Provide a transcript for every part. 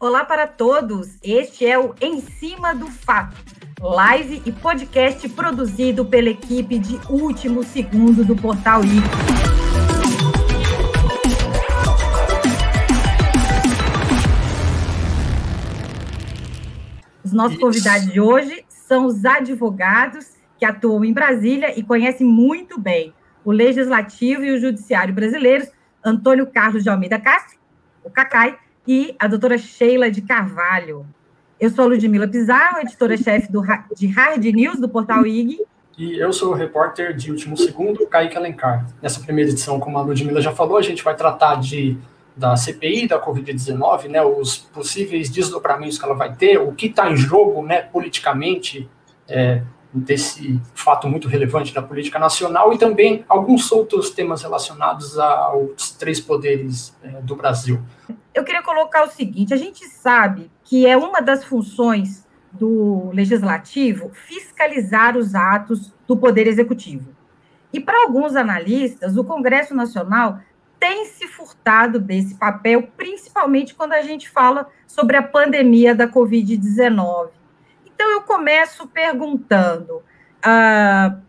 Olá para todos. Este é o Em Cima do Fato, live e podcast produzido pela equipe de Último Segundo do Portal I. Os nossos convidados de hoje são os advogados que atuam em Brasília e conhecem muito bem o Legislativo e o Judiciário brasileiros, Antônio Carlos de Almeida Castro, o Cacai, e a doutora Sheila de Carvalho. Eu sou a Ludmila Pizarro, editora-chefe de Hard News do portal IG. E eu sou o repórter de Último Segundo, Kaique Alencar. Nessa primeira edição, como a Ludmila já falou, a gente vai tratar de da CPI da Covid-19, né, os possíveis desdobramentos que ela vai ter, o que está em jogo né, politicamente é, desse fato muito relevante da política nacional e também alguns outros temas relacionados aos três poderes é, do Brasil eu queria colocar o seguinte: a gente sabe que é uma das funções do legislativo fiscalizar os atos do Poder Executivo. E para alguns analistas, o Congresso Nacional tem se furtado desse papel, principalmente quando a gente fala sobre a pandemia da Covid-19. Então, eu começo perguntando uh,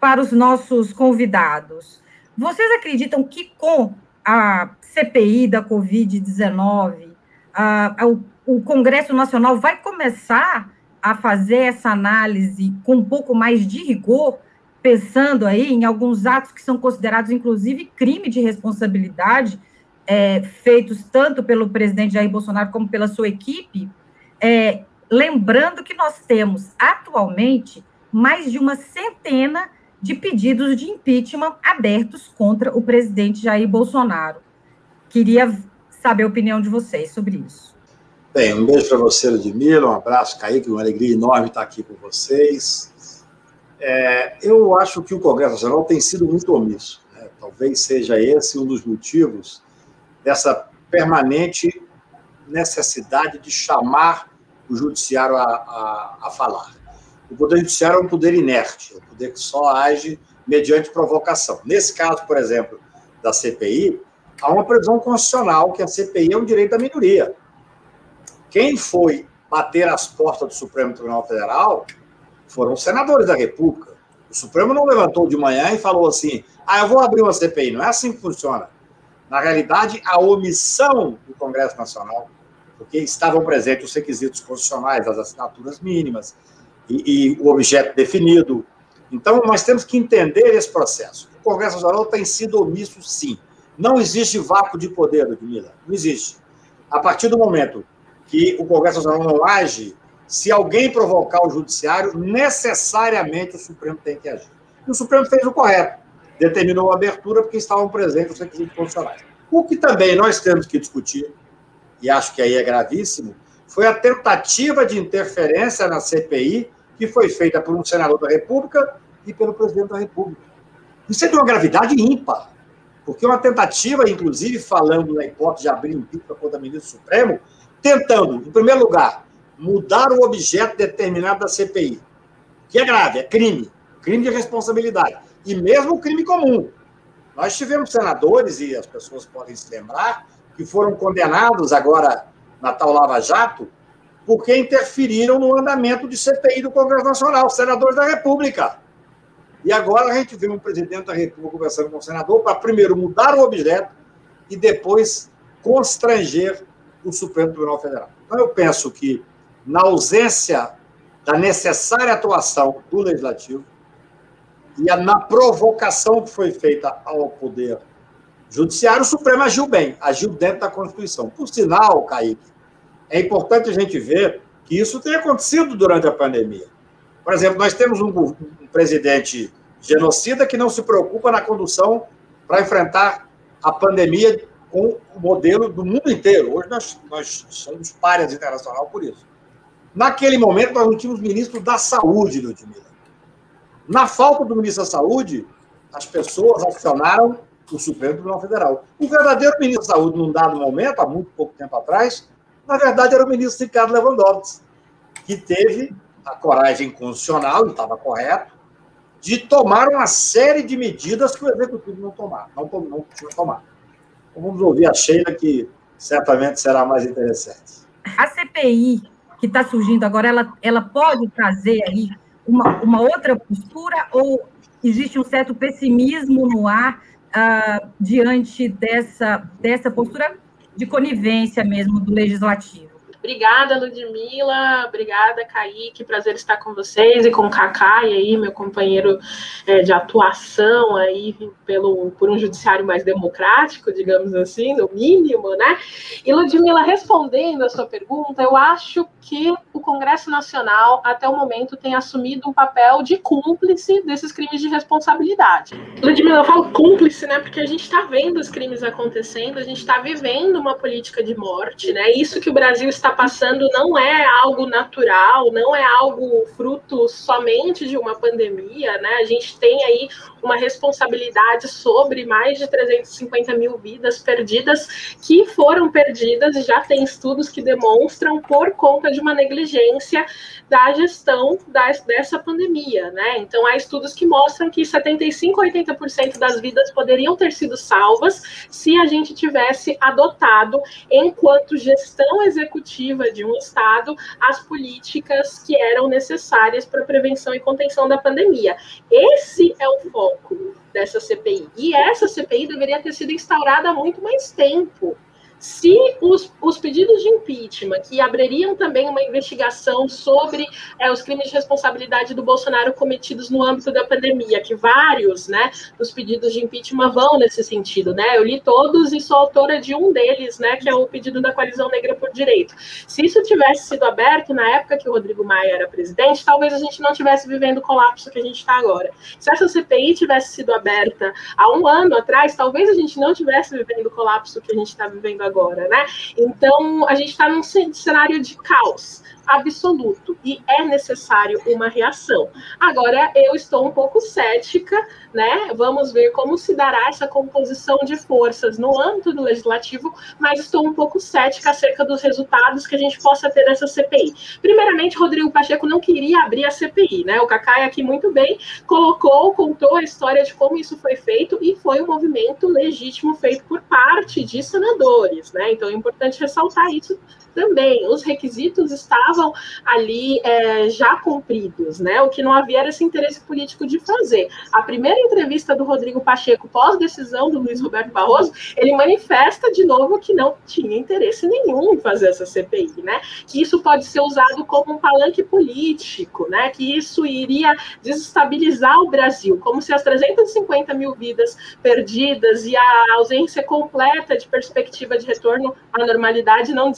para os nossos convidados: vocês acreditam que com a CPI da Covid-19, o Congresso Nacional vai começar a fazer essa análise com um pouco mais de rigor, pensando aí em alguns atos que são considerados, inclusive, crime de responsabilidade, é, feitos tanto pelo presidente Jair Bolsonaro como pela sua equipe, é, lembrando que nós temos atualmente mais de uma centena de pedidos de impeachment abertos contra o presidente Jair Bolsonaro. Queria saber a opinião de vocês sobre isso. Bem, um beijo para você, Ludmila, um abraço, Kaique, uma alegria enorme estar aqui com vocês. É, eu acho que o Congresso Nacional tem sido muito omisso. Né? Talvez seja esse um dos motivos dessa permanente necessidade de chamar o judiciário a, a, a falar. O Poder Judiciário é um poder inerte, é um poder que só age mediante provocação. Nesse caso, por exemplo, da CPI, há uma previsão constitucional que a CPI é um direito da minoria. Quem foi bater as portas do Supremo Tribunal Federal foram os senadores da República. O Supremo não levantou de manhã e falou assim: ah, eu vou abrir uma CPI. Não é assim que funciona. Na realidade, a omissão do Congresso Nacional, porque estavam presentes os requisitos constitucionais, as assinaturas mínimas, e, e o objeto definido. Então, nós temos que entender esse processo. O Congresso Nacional tem sido omisso, sim. Não existe vácuo de poder, Ludmila. Não existe. A partir do momento que o Congresso Nacional não age, se alguém provocar o Judiciário, necessariamente o Supremo tem que agir. E o Supremo fez o correto. Determinou a abertura porque estavam presentes os requisitos constitucionais. O que também nós temos que discutir, e acho que aí é gravíssimo, foi a tentativa de interferência na CPI que foi feita por um senador da República e pelo presidente da República. Isso é de uma gravidade ímpar, porque uma tentativa, inclusive, falando na hipótese de abrir impeachment contra o ministro Supremo, tentando, em primeiro lugar, mudar o objeto determinado da CPI, que é grave, é crime, crime de responsabilidade, e mesmo crime comum. Nós tivemos senadores, e as pessoas podem se lembrar, que foram condenados agora na tal Lava Jato, porque interferiram no andamento de CPI do Congresso Nacional, senadores da República. E agora a gente vê um presidente da República conversando com o senador para primeiro mudar o objeto e depois constranger o Supremo Tribunal Federal. Então eu penso que na ausência da necessária atuação do legislativo e na provocação que foi feita ao poder judiciário, Supremo agiu bem, agiu dentro da Constituição. Por sinal, Kaique, é importante a gente ver que isso tem acontecido durante a pandemia. Por exemplo, nós temos um, um presidente genocida que não se preocupa na condução para enfrentar a pandemia com o modelo do mundo inteiro. Hoje nós, nós somos páreas internacional por isso. Naquele momento, nós não tínhamos ministro da Saúde, Ludmila. Na falta do ministro da Saúde, as pessoas acionaram o Supremo Tribunal Federal. O verdadeiro ministro da Saúde, num dado momento, há muito pouco tempo atrás, na verdade, era o ministro Ricardo Lewandowski, que teve a coragem constitucional, e estava correto, de tomar uma série de medidas que o executivo não tomar, não, não tinha tomado. Então, vamos ouvir a Sheila, que certamente será mais interessante. a CPI que está surgindo agora, ela, ela pode trazer aí uma, uma outra postura ou existe um certo pessimismo no ar uh, diante dessa, dessa postura de conivência mesmo do legislativo? Obrigada, Ludmila. Obrigada, Kaique. Prazer estar com vocês e com o Kaká, e aí, meu companheiro é, de atuação aí pelo, por um judiciário mais democrático, digamos assim, no mínimo, né? E, Ludmila, respondendo a sua pergunta, eu acho que o Congresso Nacional, até o momento, tem assumido um papel de cúmplice desses crimes de responsabilidade. Ludmila, eu falo cúmplice, né? Porque a gente está vendo os crimes acontecendo, a gente está vivendo uma política de morte, né? Isso que o Brasil está passando não é algo natural, não é algo fruto somente de uma pandemia, né? A gente tem aí uma responsabilidade sobre mais de 350 mil vidas perdidas que foram perdidas e já tem estudos que demonstram por conta de uma negligência da gestão das, dessa pandemia, né? Então há estudos que mostram que 75 a 80% das vidas poderiam ter sido salvas se a gente tivesse adotado, enquanto gestão executiva de um estado, as políticas que eram necessárias para prevenção e contenção da pandemia. Esse é o foco dessa CPI. E essa CPI deveria ter sido instaurada há muito mais tempo. Se os, os pedidos de impeachment, que abririam também uma investigação sobre é, os crimes de responsabilidade do Bolsonaro cometidos no âmbito da pandemia, que vários né, dos pedidos de impeachment vão nesse sentido, né? Eu li todos e sou autora de um deles, né, que é o pedido da Coalizão Negra por Direito. Se isso tivesse sido aberto na época que o Rodrigo Maia era presidente, talvez a gente não tivesse vivendo o colapso que a gente está agora. Se essa CPI tivesse sido aberta há um ano atrás, talvez a gente não tivesse vivendo o colapso que a gente está vivendo agora, né? Então, a gente está num cenário de caos absoluto e é necessário uma reação. Agora, eu estou um pouco cética, né? Vamos ver como se dará essa composição de forças no âmbito do legislativo, mas estou um pouco cética acerca dos resultados que a gente possa ter dessa CPI. Primeiramente, Rodrigo Pacheco não queria abrir a CPI, né? O Cacai aqui muito bem colocou, contou a história de como isso foi feito e foi um movimento legítimo feito por parte de senadores, né? Então é importante ressaltar isso também. Os requisitos estavam ali é, já cumpridos, né? O que não havia era esse interesse político de fazer. A primeira entrevista do Rodrigo Pacheco, pós-decisão do Luiz Roberto Barroso, ele manifesta de novo que não tinha interesse nenhum em fazer essa CPI, né? Que isso pode ser usado como um palanque político, né? Que isso iria desestabilizar o Brasil, como se as 350 mil vidas perdidas e a ausência completa de perspectiva de retorno à normalidade não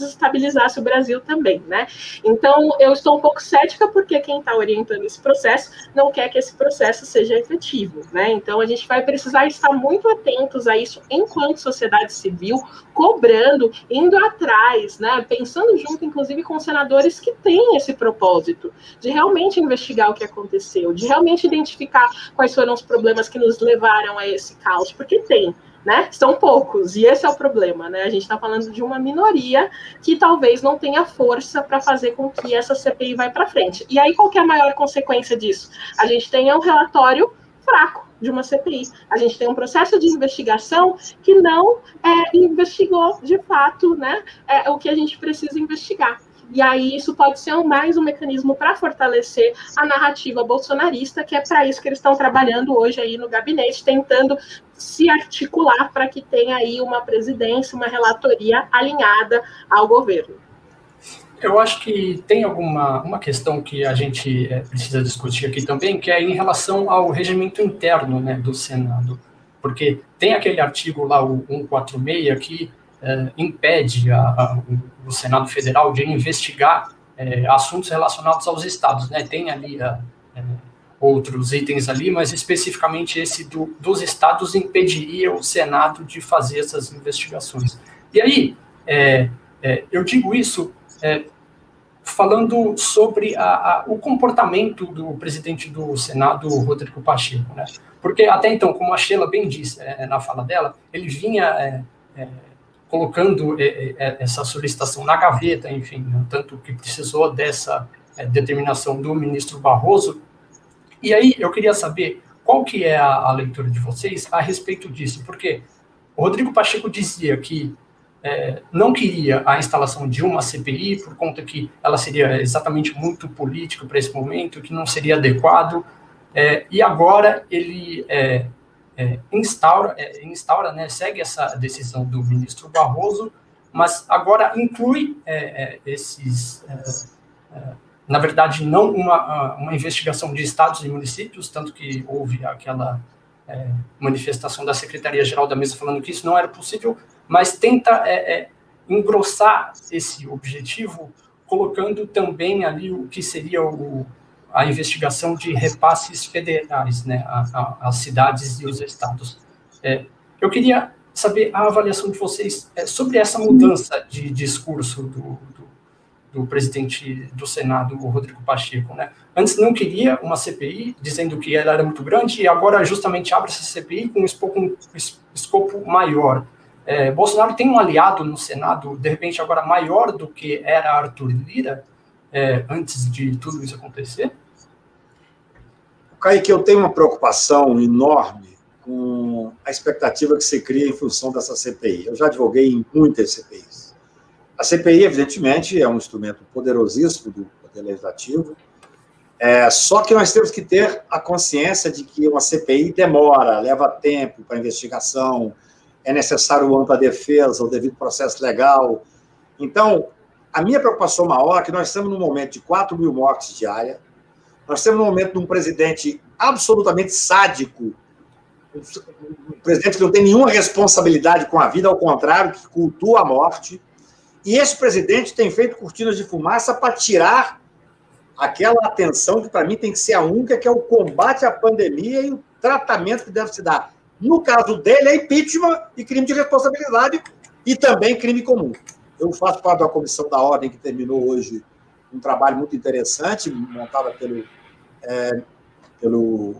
desestabilizassem o Brasil também, né? Então, eu estou um pouco cética porque quem está orientando esse processo não quer que esse processo seja efetivo, né? Então, a gente vai precisar estar muito atentos a isso enquanto sociedade civil, cobrando, indo atrás, né? Pensando junto, inclusive, com senadores que têm esse propósito de realmente investigar o que aconteceu, de realmente identificar quais foram os problemas que nos levaram a esse caos, porque tem né? São poucos, e esse é o problema, né? A gente está falando de uma minoria que talvez não tenha força para fazer com que essa CPI vá para frente. E aí, qual é a maior consequência disso? A gente tem um relatório fraco de uma CPI. A gente tem um processo de investigação que não é, investigou de fato né, é, o que a gente precisa investigar. E aí isso pode ser mais um mecanismo para fortalecer a narrativa bolsonarista, que é para isso que eles estão trabalhando hoje aí no gabinete, tentando se articular para que tenha aí uma presidência, uma relatoria alinhada ao governo. Eu acho que tem alguma uma questão que a gente é, precisa discutir aqui também, que é em relação ao regimento interno né, do Senado. Porque tem aquele artigo lá, o 146, que é, impede a, a, o Senado Federal de investigar é, assuntos relacionados aos estados, né? Tem ali a, é, outros itens ali, mas especificamente esse do, dos estados impediria o Senado de fazer essas investigações. E aí, é, é, eu digo isso é, falando sobre a, a, o comportamento do presidente do Senado, Rodrigo Pacheco, né? Porque até então, como a Sheila bem disse na fala dela, ele vinha colocando é, é, é, essa solicitação na gaveta, enfim, né, tanto que precisou dessa determinação do ministro Barroso. E aí eu queria saber qual que é a, a leitura de vocês a respeito disso, porque o Rodrigo Pacheco dizia que é, não queria a instalação de uma CPI por conta que ela seria exatamente muito política para esse momento, que não seria adequado, é, e agora ele é, é instaura, é, instaura né, segue essa decisão do ministro Barroso, mas agora inclui é, esses, na verdade, não uma, uma investigação de estados e municípios, tanto que houve aquela manifestação da Secretaria-Geral da Mesa falando que isso não era possível, mas tenta é, é, engrossar esse objetivo, colocando também ali o que seria o, a investigação de repasses federais, né, às cidades e os estados. É, eu queria saber a avaliação de vocês é, sobre essa mudança de discurso do, do, presidente do Senado, o Rodrigo Pacheco. Né? Antes não queria uma CPI, dizendo que ela era muito grande, e agora justamente abre essa CPI com um escopo, um escopo maior. É, Bolsonaro tem um aliado no Senado, de repente agora maior do que era Arthur Lira, é, antes de tudo isso acontecer? Kaique, eu tenho uma preocupação enorme com a expectativa que se cria em função dessa CPI. Eu já advoguei em muitas CPIs. A CPI, evidentemente, é um instrumento poderosíssimo do Poder Legislativo, é, só que nós temos que ter a consciência de que uma CPI demora, leva tempo para investigação, é necessário ampla defesa, o devido processo legal. Então, a minha preocupação maior é que nós estamos num momento de 4 mil mortes diárias, nós estamos num momento de um presidente absolutamente sádico, um presidente que não tem nenhuma responsabilidade com a vida, ao contrário, que cultua a morte. E esse presidente tem feito cortinas de fumaça para tirar aquela atenção que, para mim, tem que ser a única, que é o combate à pandemia e o tratamento que deve se dar no caso dele, é impeachment e crime de responsabilidade e também crime comum. Eu faço parte da comissão da ordem que terminou hoje um trabalho muito interessante, montado pelo, é, pelo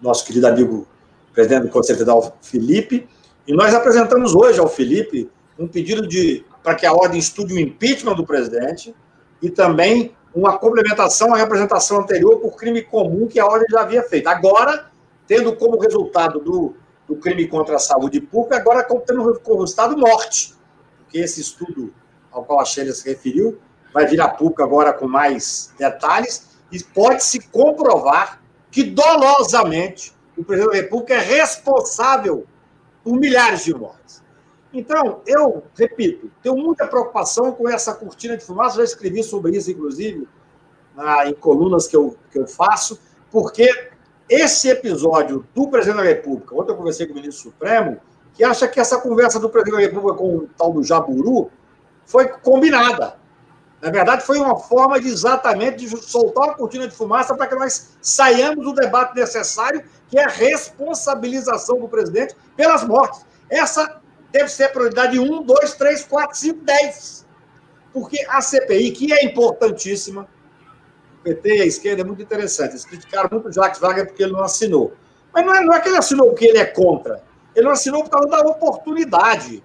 nosso querido amigo presidente do Conselho Federal, Felipe, e nós apresentamos hoje ao Felipe um pedido de para que a ordem estude o impeachment do presidente e também uma complementação à representação anterior por crime comum que a ordem já havia feito. Agora, tendo como resultado do do crime contra a saúde pública, agora tendo como resultado morte, porque esse estudo ao qual a Sheila se referiu vai vir a público agora com mais detalhes e pode-se comprovar que dolosamente o presidente da República é responsável por milhares de mortes. Então, eu, repito, tenho muita preocupação com essa cortina de fumaça, já escrevi sobre isso, inclusive, em colunas que eu, que eu faço, porque esse episódio do presidente da República, ontem eu conversei com o ministro Supremo, que acha que essa conversa do presidente da República com o tal do Jaburu foi combinada. Na verdade, foi uma forma de exatamente de soltar uma cortina de fumaça para que nós saiamos do debate necessário, que é a responsabilização do presidente pelas mortes. Essa deve ser prioridade 1, 2, 3, 4, 5, 10. Porque a CPI, que é importantíssima, PT e a esquerda é muito interessante. Eles criticaram muito o Jacques Wagner porque ele não assinou. Mas não é, não é que ele assinou porque ele é contra. Ele não assinou por causa da oportunidade.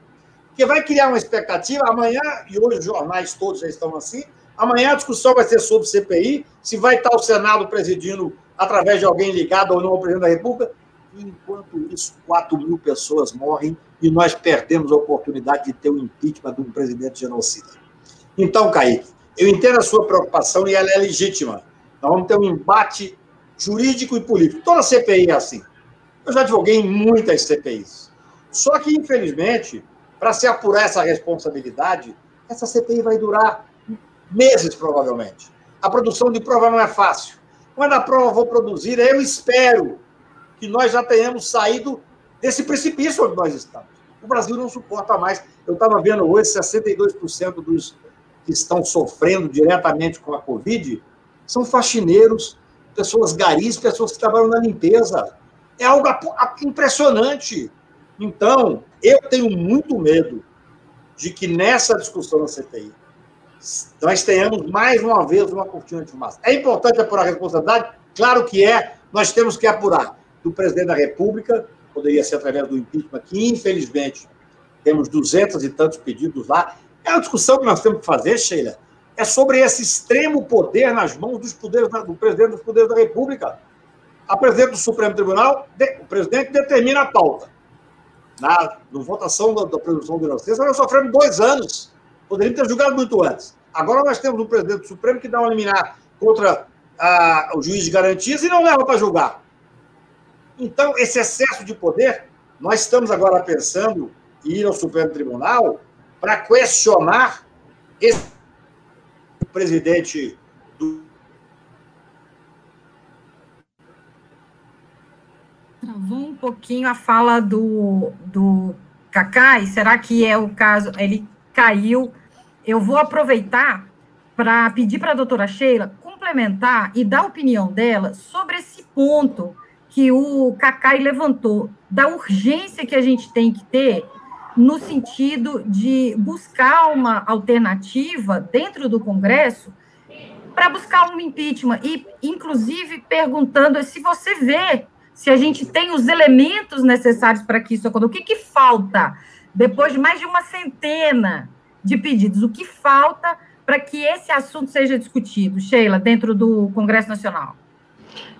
Porque vai criar uma expectativa. Amanhã, e hoje os jornais todos já estão assim, amanhã a discussão vai ser sobre CPI, se vai estar o Senado presidindo através de alguém ligado ou não ao presidente da República. Enquanto isso, 4 mil pessoas morrem e nós perdemos a oportunidade de ter o impeachment de um presidente genocida. Então, Kaique, eu entendo a sua preocupação e ela é legítima. Nós vamos ter um embate jurídico e político. Toda CPI é assim. Eu já advoguei em muitas CPIs. Só que, infelizmente, para se apurar essa responsabilidade, essa CPI vai durar meses, provavelmente. A produção de prova não é fácil. Quando a prova for produzida, eu espero que nós já tenhamos saído desse precipício onde nós estamos. O Brasil não suporta mais. Eu estava vendo hoje 62% dos que estão sofrendo diretamente com a Covid são faxineiros, pessoas garis, pessoas que trabalham na limpeza. É algo impressionante. Então, eu tenho muito medo de que nessa discussão na CPI nós tenhamos mais uma vez uma cortina de fumaça. É importante apurar a responsabilidade? Claro que é. Nós temos que apurar do presidente da República, poderia ser através do impeachment, que infelizmente temos duzentos e tantos pedidos lá, é a discussão que nós temos que fazer, Sheila, é sobre esse extremo poder nas mãos dos poderes, do presidente dos poderes da República. A presidente do Supremo Tribunal, o presidente determina a pauta. na, na votação da, da presunção de inocência, nós sofremos dois anos. Poderíamos ter julgado muito antes. Agora nós temos um presidente do Supremo que dá uma liminar contra a, o juiz de garantias e não leva para julgar. Então, esse excesso de poder, nós estamos agora pensando em ir ao Supremo Tribunal para questionar esse presidente do. Travou um pouquinho a fala do, do Cacai. Será que é o caso? Ele caiu. Eu vou aproveitar para pedir para a doutora Sheila complementar e dar a opinião dela sobre esse ponto que o Cacai levantou, da urgência que a gente tem que ter no sentido de buscar uma alternativa dentro do Congresso para buscar um impeachment e, inclusive, perguntando se você vê se a gente tem os elementos necessários para que isso aconteça. O que, que falta depois de mais de uma centena de pedidos? O que falta para que esse assunto seja discutido, Sheila, dentro do Congresso Nacional?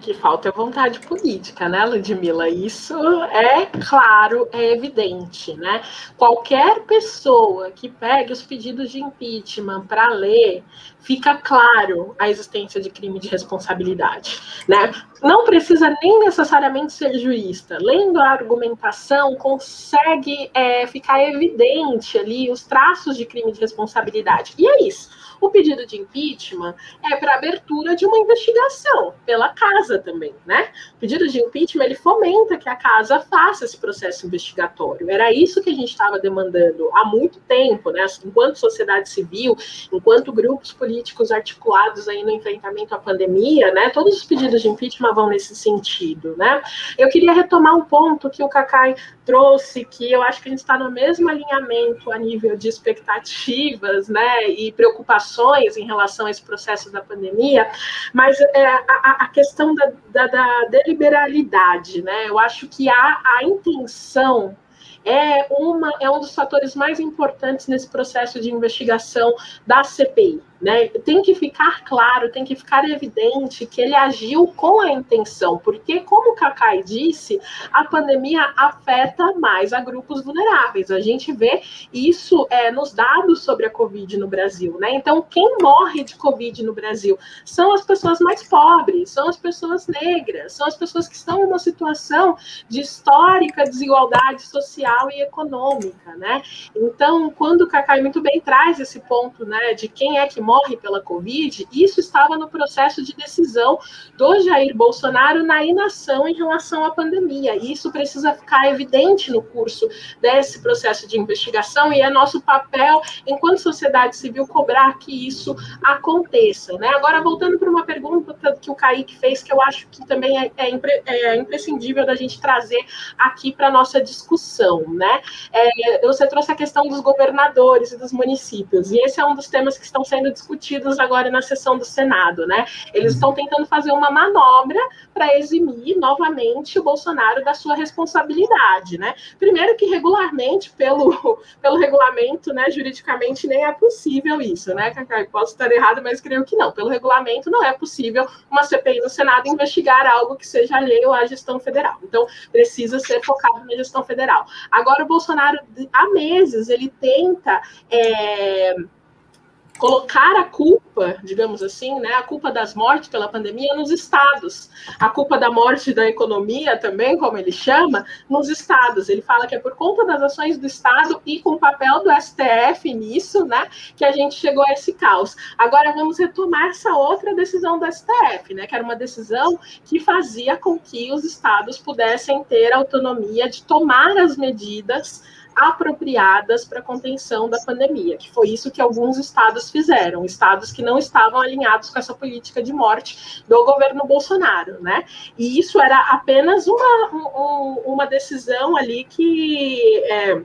Que falta é vontade política, né, Ludmilla? Isso é claro, é evidente, né? Qualquer pessoa que pegue os pedidos de impeachment para ler, fica claro a existência de crime de responsabilidade, né? Não precisa nem necessariamente ser juísta. Lendo a argumentação, consegue é, ficar evidente ali os traços de crime de responsabilidade. E é isso. O pedido de impeachment é para abertura de uma investigação pela casa também, né? O pedido de impeachment ele fomenta que a casa faça esse processo investigatório. Era isso que a gente estava demandando há muito tempo, né? Enquanto sociedade civil, enquanto grupos políticos articulados aí no enfrentamento à pandemia, né? Todos os pedidos de impeachment vão nesse sentido, né? Eu queria retomar um ponto que o Cacai trouxe, que eu acho que a gente está no mesmo alinhamento a nível de expectativas, né? E preocupações preocupações em relação a esse processo da pandemia, mas é, a, a, questão da, da, da, deliberalidade, né? Eu acho que a, a intenção é, uma, é um dos fatores mais importantes nesse processo de investigação da CPI. Né? Tem que ficar claro, tem que ficar evidente que ele agiu com a intenção, porque, como o Cacai disse, a pandemia afeta mais a grupos vulneráveis. A gente vê isso é, nos dados sobre a Covid no Brasil. Né? Então, quem morre de Covid no Brasil são as pessoas mais pobres, são as pessoas negras, são as pessoas que estão em uma situação de histórica desigualdade social e econômica. Né? Então, quando o Cacai muito bem traz esse ponto né, de quem é que morre pela Covid, isso estava no processo de decisão do Jair Bolsonaro na inação em relação à pandemia. E isso precisa ficar evidente no curso desse processo de investigação e é nosso papel, enquanto sociedade civil, cobrar que isso aconteça. Né? Agora, voltando para uma pergunta que o Kaique fez, que eu acho que também é, é, é imprescindível da gente trazer aqui para a nossa discussão. Né? É, você trouxe a questão dos governadores e dos municípios, e esse é um dos temas que estão sendo discutidos agora na sessão do Senado, né? Eles estão tentando fazer uma manobra para eximir novamente o Bolsonaro da sua responsabilidade, né? Primeiro que regularmente, pelo, pelo regulamento, né, juridicamente nem é possível isso, né, Cacai? Posso estar errado, mas creio que não. Pelo regulamento não é possível uma CPI no Senado investigar algo que seja alheio à gestão federal. Então, precisa ser focado na gestão federal. Agora, o Bolsonaro, há meses, ele tenta. É colocar a culpa, digamos assim, né, a culpa das mortes pela pandemia nos estados, a culpa da morte da economia também, como ele chama, nos estados. Ele fala que é por conta das ações do estado e com o papel do STF nisso, né, que a gente chegou a esse caos. Agora vamos retomar essa outra decisão do STF, né, que era uma decisão que fazia com que os estados pudessem ter autonomia de tomar as medidas apropriadas para a contenção da pandemia, que foi isso que alguns estados fizeram, estados que não estavam alinhados com essa política de morte do governo Bolsonaro, né? E isso era apenas uma, um, uma decisão ali que é,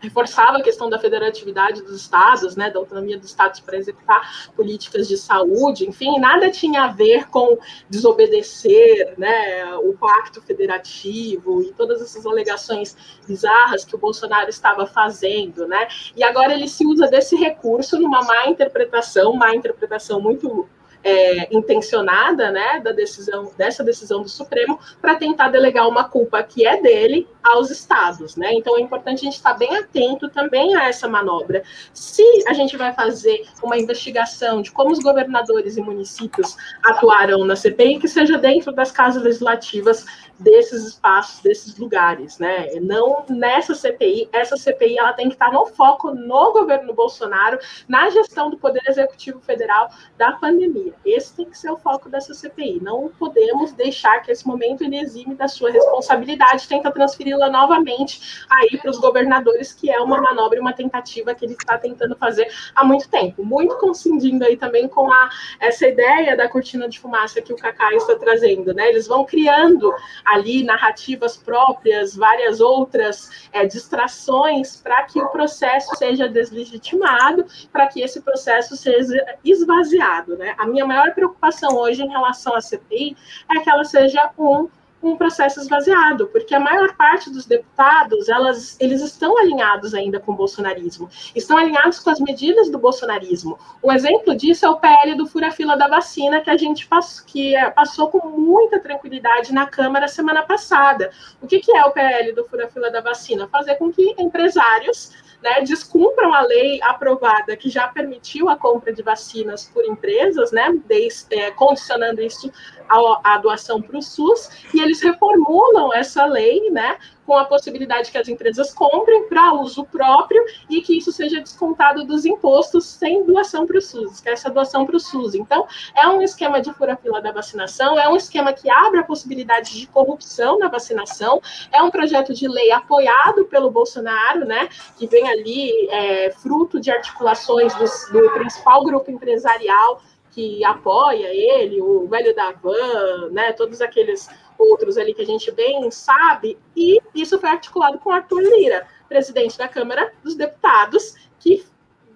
reforçava a questão da federatividade dos estados, né, da autonomia dos estados para executar políticas de saúde, enfim, nada tinha a ver com desobedecer, né, o pacto federativo e todas essas alegações bizarras que o Bolsonaro estava fazendo, né? E agora ele se usa desse recurso numa má interpretação, má interpretação muito é, intencionada, né, da decisão dessa decisão do Supremo para tentar delegar uma culpa que é dele aos estados, né? Então é importante a gente estar bem atento também a essa manobra. Se a gente vai fazer uma investigação de como os governadores e municípios atuaram na CPI, que seja dentro das casas legislativas desses espaços, desses lugares, né? Não nessa CPI. Essa CPI ela tem que estar no foco no governo Bolsonaro, na gestão do Poder Executivo Federal da pandemia. Esse tem que ser o foco dessa CPI. Não podemos deixar que esse momento ele exime da sua responsabilidade, tenta transferi-la novamente aí para os governadores, que é uma manobra uma tentativa que ele está tentando fazer há muito tempo. Muito coincidindo aí também com a, essa ideia da cortina de fumaça que o Cacá está trazendo, né? Eles vão criando ali narrativas próprias, várias outras é, distrações para que o processo seja deslegitimado, para que esse processo seja esvaziado. Né? A minha maior preocupação hoje em relação à CPI é que ela seja um um processo esvaziado, porque a maior parte dos deputados, elas, eles estão alinhados ainda com o bolsonarismo, estão alinhados com as medidas do bolsonarismo. Um exemplo disso é o PL do fura-fila da vacina, que a gente passou, que é, passou com muita tranquilidade na Câmara semana passada. O que, que é o PL do fura-fila da vacina? Fazer com que empresários né, descumpram a lei aprovada que já permitiu a compra de vacinas por empresas, né, desde, é, condicionando isso à, à doação para o SUS, e eles reformulam essa lei, né, com a possibilidade que as empresas comprem para uso próprio e que isso seja descontado dos impostos sem doação para o SUS, que é essa doação para o SUS. Então, é um esquema de fura-fila da vacinação, é um esquema que abre a possibilidade de corrupção na vacinação, é um projeto de lei apoiado pelo Bolsonaro, né, que vem ali é, fruto de articulações do, do principal grupo empresarial que apoia ele, o velho da van, né, todos aqueles outros ali que a gente bem sabe, e isso foi articulado com Arthur Lira, presidente da Câmara dos Deputados, que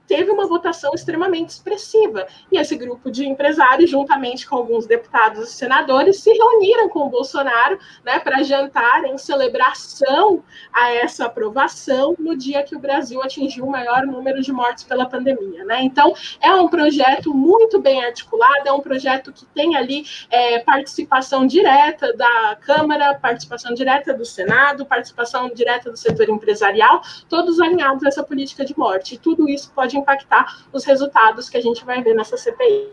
teve uma votação extremamente expressiva. E esse grupo de empresários, juntamente com alguns deputados e senadores, se reuniram com o Bolsonaro né, para jantar em celebração a essa aprovação no dia que o Brasil atingiu o maior número de mortes pela pandemia. Né? Então, é um projeto muito bem articulado, é um projeto que tem ali é, participação direta da Câmara, participação direta do Senado, participação direta do setor empresarial, todos alinhados a essa política de morte. E tudo isso pode pode impactar os resultados que a gente vai ver nessa CPI.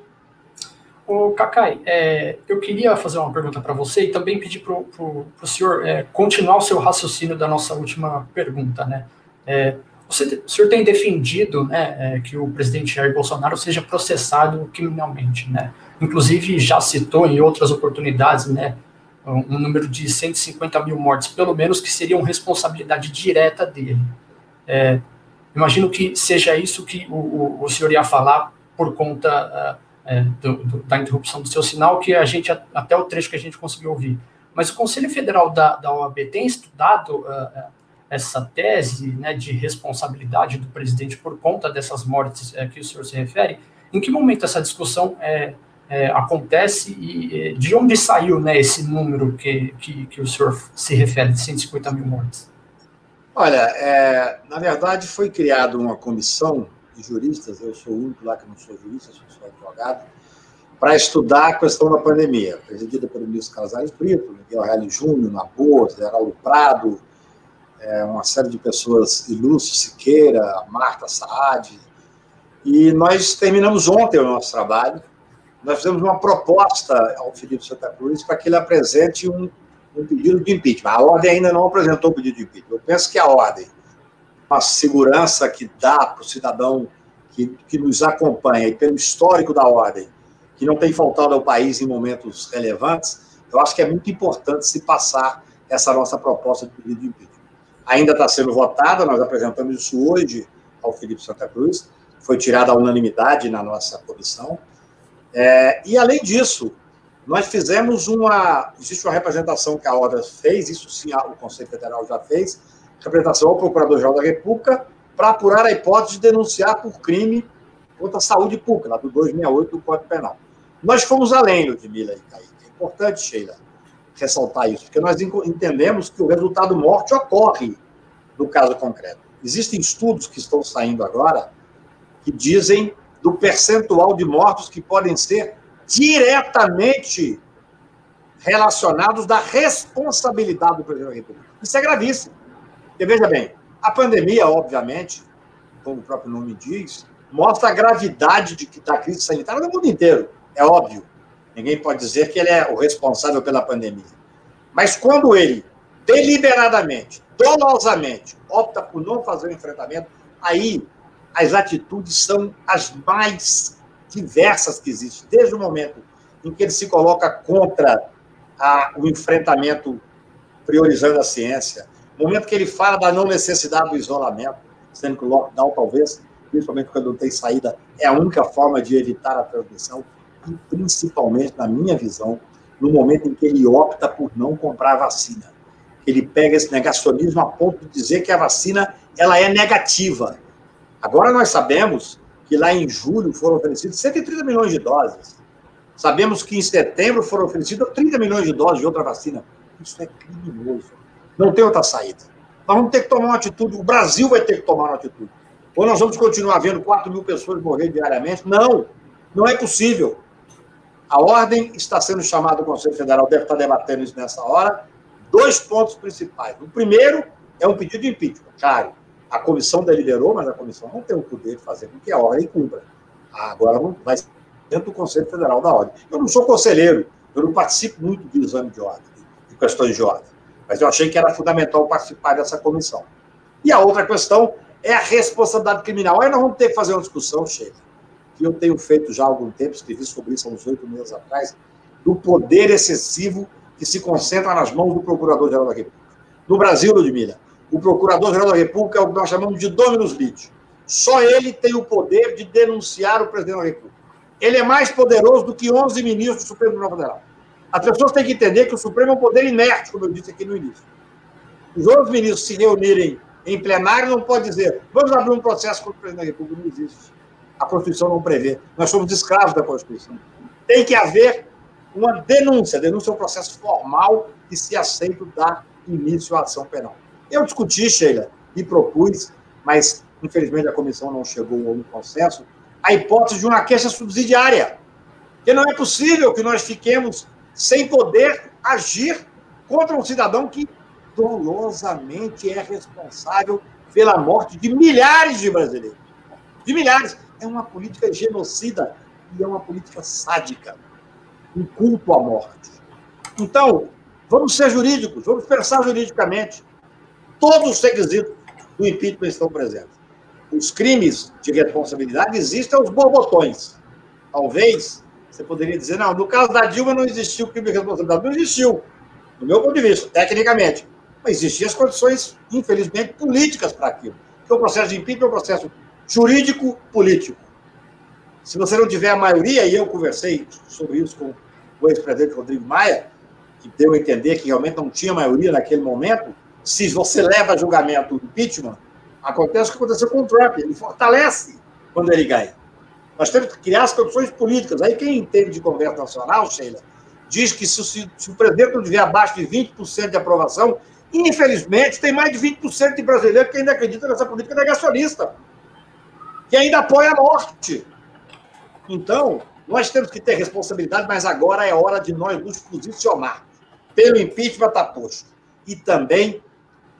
O Cacai, é, eu queria fazer uma pergunta para você e também pedir para o senhor é, continuar o seu raciocínio da nossa última pergunta, né? É, você, o senhor tem defendido né, é, que o presidente Jair Bolsonaro seja processado criminalmente, né? Inclusive já citou em outras oportunidades, né, um número de 150 mil mortes, pelo menos, que seriam responsabilidade direta dele. É, Imagino que seja isso que o, o, o senhor ia falar por conta uh, do, do, da interrupção do seu sinal, que a gente, até o trecho que a gente conseguiu ouvir. Mas o Conselho Federal da, da OAB tem estudado uh, essa tese né, de responsabilidade do presidente por conta dessas mortes uh, que o senhor se refere? Em que momento essa discussão é, é, acontece e de onde saiu né, esse número que, que, que o senhor se refere, de 150 mil mortes? Olha, é, na verdade foi criada uma comissão de juristas, eu sou o único lá que não sou jurista, sou só advogado, para estudar a questão da pandemia, presidida pelo ministro Casares Brito, Miguel Reale Júnior, Nabor, Geraldo Prado, é, uma série de pessoas ilustres, Siqueira, Marta Saad, e nós terminamos ontem o nosso trabalho, nós fizemos uma proposta ao Felipe Santa Cruz para que ele apresente um um pedido de impeachment. A ordem ainda não apresentou o pedido de impeachment. Eu penso que a ordem, a segurança que dá para o cidadão que, que nos acompanha e pelo histórico da ordem, que não tem faltado ao país em momentos relevantes, eu acho que é muito importante se passar essa nossa proposta de pedido de impeachment. Ainda está sendo votada, nós apresentamos isso hoje ao Felipe Santa Cruz, foi tirada a unanimidade na nossa comissão. É, e, além disso, nós fizemos uma. Existe uma representação que a ordem fez, isso sim o Conselho Federal já fez, representação ao Procurador-Geral da República, para apurar a hipótese de denunciar por crime contra a saúde pública, lá do 268 do Código Penal. Nós fomos além, Ludmila e Kaique. É importante, Sheila, ressaltar isso, porque nós entendemos que o resultado morte ocorre no caso concreto. Existem estudos que estão saindo agora que dizem do percentual de mortos que podem ser diretamente relacionados da responsabilidade do presidente da República. Isso é gravíssimo. Porque, veja bem, a pandemia, obviamente, como o próprio nome diz, mostra a gravidade de, da crise sanitária no mundo inteiro. É óbvio. Ninguém pode dizer que ele é o responsável pela pandemia. Mas quando ele, deliberadamente, dolosamente, opta por não fazer o enfrentamento, aí as atitudes são as mais diversas que existem, desde o momento em que ele se coloca contra a, o enfrentamento priorizando a ciência, momento que ele fala da não necessidade do isolamento, sendo que o lockdown talvez, principalmente quando não tem saída, é a única forma de evitar a transmissão, e principalmente, na minha visão, no momento em que ele opta por não comprar vacina. Ele pega esse negacionismo a ponto de dizer que a vacina ela é negativa. Agora nós sabemos que lá em julho foram oferecidos 130 milhões de doses. Sabemos que em setembro foram oferecidos 30 milhões de doses de outra vacina. Isso é criminoso. Não tem outra saída. Nós vamos ter que tomar uma atitude, o Brasil vai ter que tomar uma atitude. Ou nós vamos continuar vendo 4 mil pessoas morrer diariamente? Não, não é possível. A ordem está sendo chamada, o Conselho Federal deve estar debatendo isso nessa hora. Dois pontos principais. O primeiro é um pedido de impeachment, claro. A comissão deliberou, mas a comissão não tem o poder de fazer com que a ordem cumpra. Agora vai dentro do Conselho Federal da Ordem. Eu não sou conselheiro, eu não participo muito de exame de ordem, de questões de ordem, mas eu achei que era fundamental participar dessa comissão. E a outra questão é a responsabilidade criminal. Aí nós vamos ter que fazer uma discussão, Sheila, que eu tenho feito já há algum tempo, escrevi sobre isso há uns oito meses atrás, do poder excessivo que se concentra nas mãos do Procurador-Geral da República. No Brasil, Ludmila, o Procurador-Geral da República é o que nós chamamos de Dominus Litis. Só ele tem o poder de denunciar o presidente da República. Ele é mais poderoso do que 11 ministros do Supremo Tribunal Federal. As pessoas têm que entender que o Supremo é um poder inerte, como eu disse aqui no início. Os outros ministros se reunirem em plenário não pode dizer vamos abrir um processo contra o presidente da República. Não existe. A Constituição não prevê. Nós somos escravos da Constituição. Tem que haver uma denúncia. Denúncia é um processo formal que, se aceito, dá início à ação penal. Eu discuti, Sheila, e propus, mas infelizmente a comissão não chegou a um consenso, a hipótese de uma queixa subsidiária. Porque não é possível que nós fiquemos sem poder agir contra um cidadão que dolosamente é responsável pela morte de milhares de brasileiros. De milhares. É uma política genocida e é uma política sádica. Um culto à morte. Então, vamos ser jurídicos, vamos pensar juridicamente. Todos os requisitos do impeachment estão presentes os crimes de responsabilidade existem aos borbotões. Talvez você poderia dizer, não, no caso da Dilma não existiu crime de responsabilidade. Não existiu, do meu ponto de vista, tecnicamente. Mas existiam as condições, infelizmente, políticas para aquilo. Porque o processo de impeachment é um processo jurídico-político. Se você não tiver a maioria, e eu conversei sobre isso com o ex-presidente Rodrigo Maia, que deu a entender que realmente não tinha maioria naquele momento, se você leva a julgamento o impeachment, Acontece o que aconteceu com o Trump, ele fortalece quando ele ganha. Nós temos que criar as condições políticas. Aí quem entende de Congresso Nacional, Sheila, diz que se, se, se o presidente não tiver abaixo de 20% de aprovação, infelizmente tem mais de 20% de brasileiros que ainda acreditam nessa política negacionista, que ainda apoia a morte. Então, nós temos que ter responsabilidade, mas agora é hora de nós nos posicionar. Pelo impeachment está posto. E também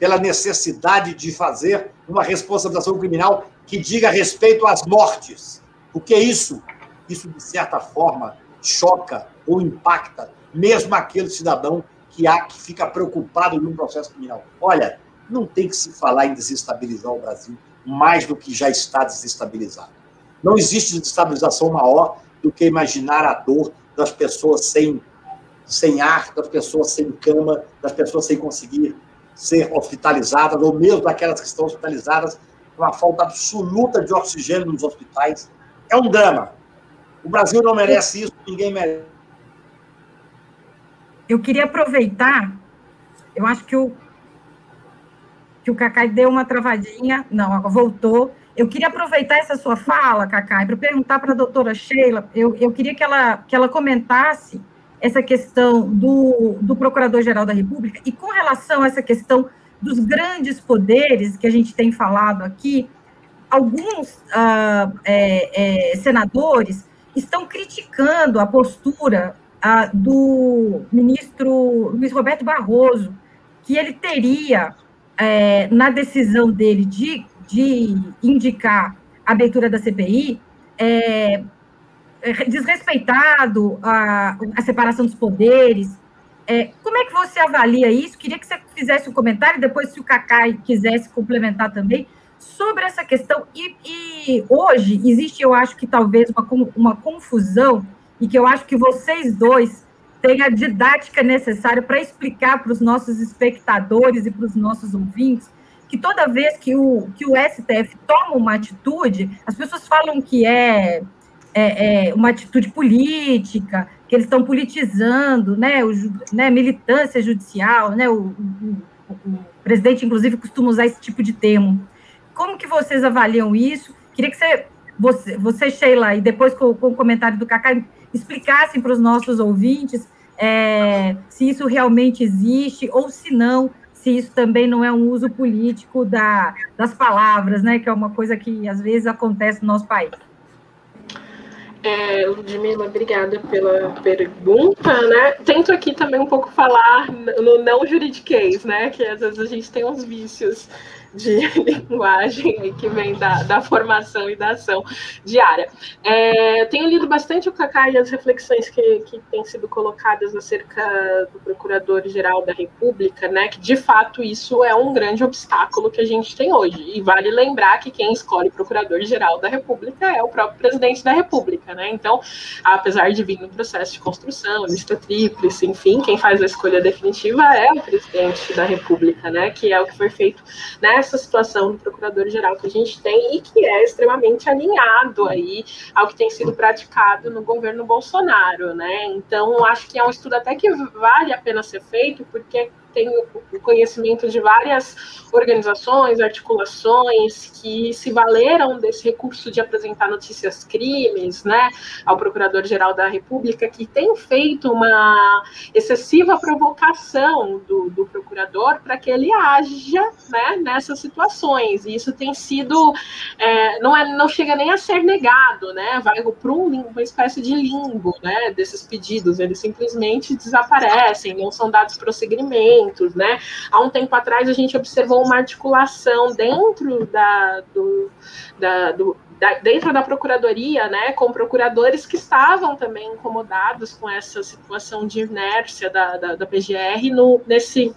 pela necessidade de fazer uma responsabilização criminal que diga respeito às mortes. O que é isso? Isso, de certa forma, choca ou impacta mesmo aquele cidadão que, há, que fica preocupado num processo criminal. Olha, não tem que se falar em desestabilizar o Brasil mais do que já está desestabilizado. Não existe desestabilização maior do que imaginar a dor das pessoas sem, sem ar, das pessoas sem cama, das pessoas sem conseguir ser hospitalizadas, ou mesmo daquelas que estão hospitalizadas, com a falta absoluta de oxigênio nos hospitais. É um drama. O Brasil não merece isso, ninguém merece. Eu queria aproveitar, eu acho que o, que o Cacai deu uma travadinha, não, voltou. Eu queria aproveitar essa sua fala, Cacai, para perguntar para a doutora Sheila, eu, eu queria que ela, que ela comentasse essa questão do, do Procurador-Geral da República e com relação a essa questão dos grandes poderes que a gente tem falado aqui, alguns uh, é, é, senadores estão criticando a postura a, do ministro Luiz Roberto Barroso, que ele teria, é, na decisão dele de, de indicar a abertura da CPI, é, desrespeitado a, a separação dos poderes. É, como é que você avalia isso? Queria que você fizesse um comentário, depois, se o Cacai quisesse complementar também, sobre essa questão. E, e, hoje existe, eu acho que talvez uma, uma confusão, e que eu acho que vocês dois têm a didática necessária para explicar para os nossos espectadores e para os nossos ouvintes que toda vez que o, que o STF toma uma atitude, as pessoas falam que é, é, é uma atitude política, que eles estão politizando, né, o, né militância judicial, né, o, o, o presidente, inclusive, costuma usar esse tipo de termo. Como que vocês avaliam isso? Queria que você, você, você Sheila, e depois com, com o comentário do Cacá, explicassem para os nossos ouvintes é, se isso realmente existe ou se não, se isso também não é um uso político da, das palavras, né? Que é uma coisa que às vezes acontece no nosso país. É, Ludmila, obrigada pela pergunta, né? Tento aqui também um pouco falar no não juridiquês, né? Que às vezes a gente tem uns vícios de linguagem que vem da, da formação e da ação diária. É, tenho lido bastante o Cacá e as reflexões que, que têm sido colocadas acerca do Procurador-Geral da República, né, que de fato isso é um grande obstáculo que a gente tem hoje. E vale lembrar que quem escolhe Procurador-Geral da República é o próprio presidente da República, né? Então, apesar de vir no processo de construção, lista tríplice, enfim, quem faz a escolha definitiva é o presidente da República, né? Que é o que foi feito né, essa situação do procurador-geral que a gente tem e que é extremamente alinhado aí ao que tem sido praticado no governo Bolsonaro, né? Então, acho que é um estudo até que vale a pena ser feito, porque tenho conhecimento de várias organizações, articulações que se valeram desse recurso de apresentar notícias crimes, né, ao Procurador-Geral da República, que tem feito uma excessiva provocação do, do procurador para que ele haja, né, nessas situações. E isso tem sido, é, não é, não chega nem a ser negado, né, vai para um, uma espécie de limbo, né, desses pedidos. Eles simplesmente desaparecem, não são dados prosseguimento né? Há um tempo atrás a gente observou uma articulação dentro da, do, da, do, dentro da procuradoria, né, com procuradores que estavam também incomodados com essa situação de inércia da, da, da PGR no, nesse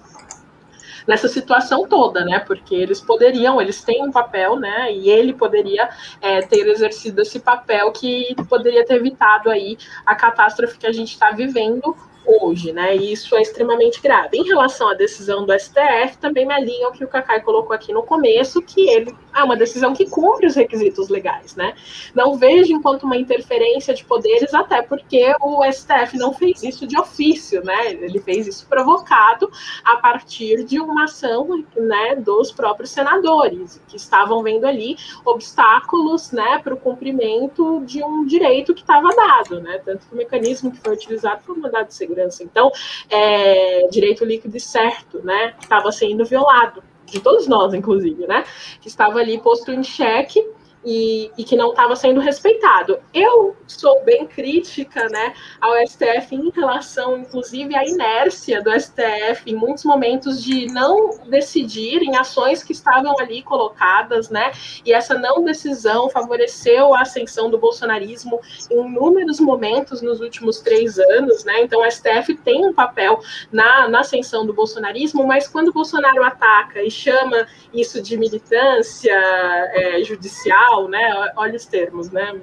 nessa situação toda, né? Porque eles poderiam, eles têm um papel, né? E ele poderia é, ter exercido esse papel que poderia ter evitado aí a catástrofe que a gente está vivendo hoje, né? E isso é extremamente grave. Em relação à decisão do STF, também me alinha o que o Cacai colocou aqui no começo, que ele é uma decisão que cumpre os requisitos legais, né? Não vejo enquanto uma interferência de poderes, até porque o STF não fez isso de ofício, né? Ele fez isso provocado a partir de uma ação, né, dos próprios senadores, que estavam vendo ali obstáculos, né, para o cumprimento de um direito que estava dado, né? Tanto que o mecanismo que foi utilizado foi o mandado de segurança segurança. Então, é, direito líquido e certo, né, estava sendo violado, de todos nós, inclusive, né, que estava ali posto em xeque e, e que não estava sendo respeitado. Eu sou bem crítica né, ao STF em relação, inclusive, à inércia do STF em muitos momentos de não decidir em ações que estavam ali colocadas, né? E essa não decisão favoreceu a ascensão do bolsonarismo em inúmeros momentos nos últimos três anos, né? Então, o STF tem um papel na, na ascensão do bolsonarismo, mas quando o Bolsonaro ataca e chama isso de militância é, judicial, judicial, né? Olha os termos, né?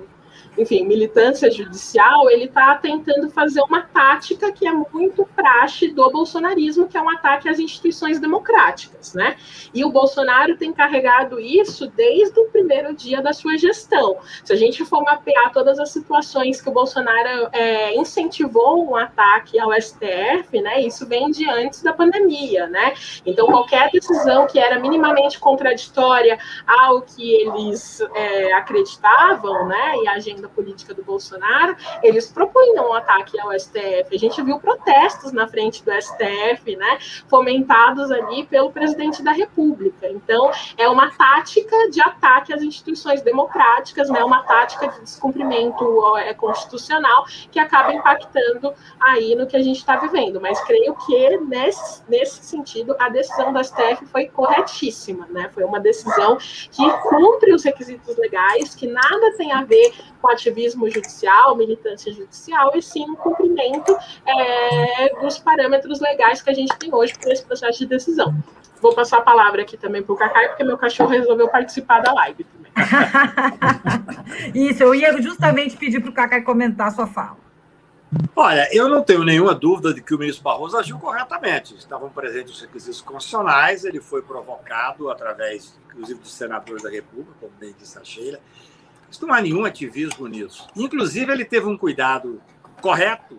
Enfim, militância judicial, ele está tentando fazer uma tática que é muito praxe do bolsonarismo, que é um ataque às instituições democráticas, né? E o Bolsonaro tem carregado isso desde o primeiro dia da sua gestão. Se a gente for mapear todas as situações que o Bolsonaro é, incentivou um ataque ao STF, né? Isso vem de antes da pandemia, né? Então, qualquer decisão que era minimamente contraditória ao que eles é, acreditavam, né? E a gente agenda política do Bolsonaro, eles propunham um ataque ao STF. A gente viu protestos na frente do STF, né, fomentados ali pelo presidente da República. Então, é uma tática de ataque às instituições democráticas, né, uma tática de descumprimento é, constitucional que acaba impactando aí no que a gente está vivendo. Mas creio que nesse, nesse sentido a decisão do STF foi corretíssima, né? Foi uma decisão que cumpre os requisitos legais, que nada tem a ver com ativismo judicial, militância judicial, e sim um cumprimento é, dos parâmetros legais que a gente tem hoje para esse processo de decisão. Vou passar a palavra aqui também para o Cacai, porque meu cachorro resolveu participar da live também. Isso, eu ia justamente pedir para o Cacai comentar a sua fala. Olha, eu não tenho nenhuma dúvida de que o ministro Barroso agiu corretamente. Estavam presentes os requisitos constitucionais, ele foi provocado através, inclusive, dos senadores da República, como bem disse a Sheila. Isso não há nenhum ativismo nisso. Inclusive, ele teve um cuidado correto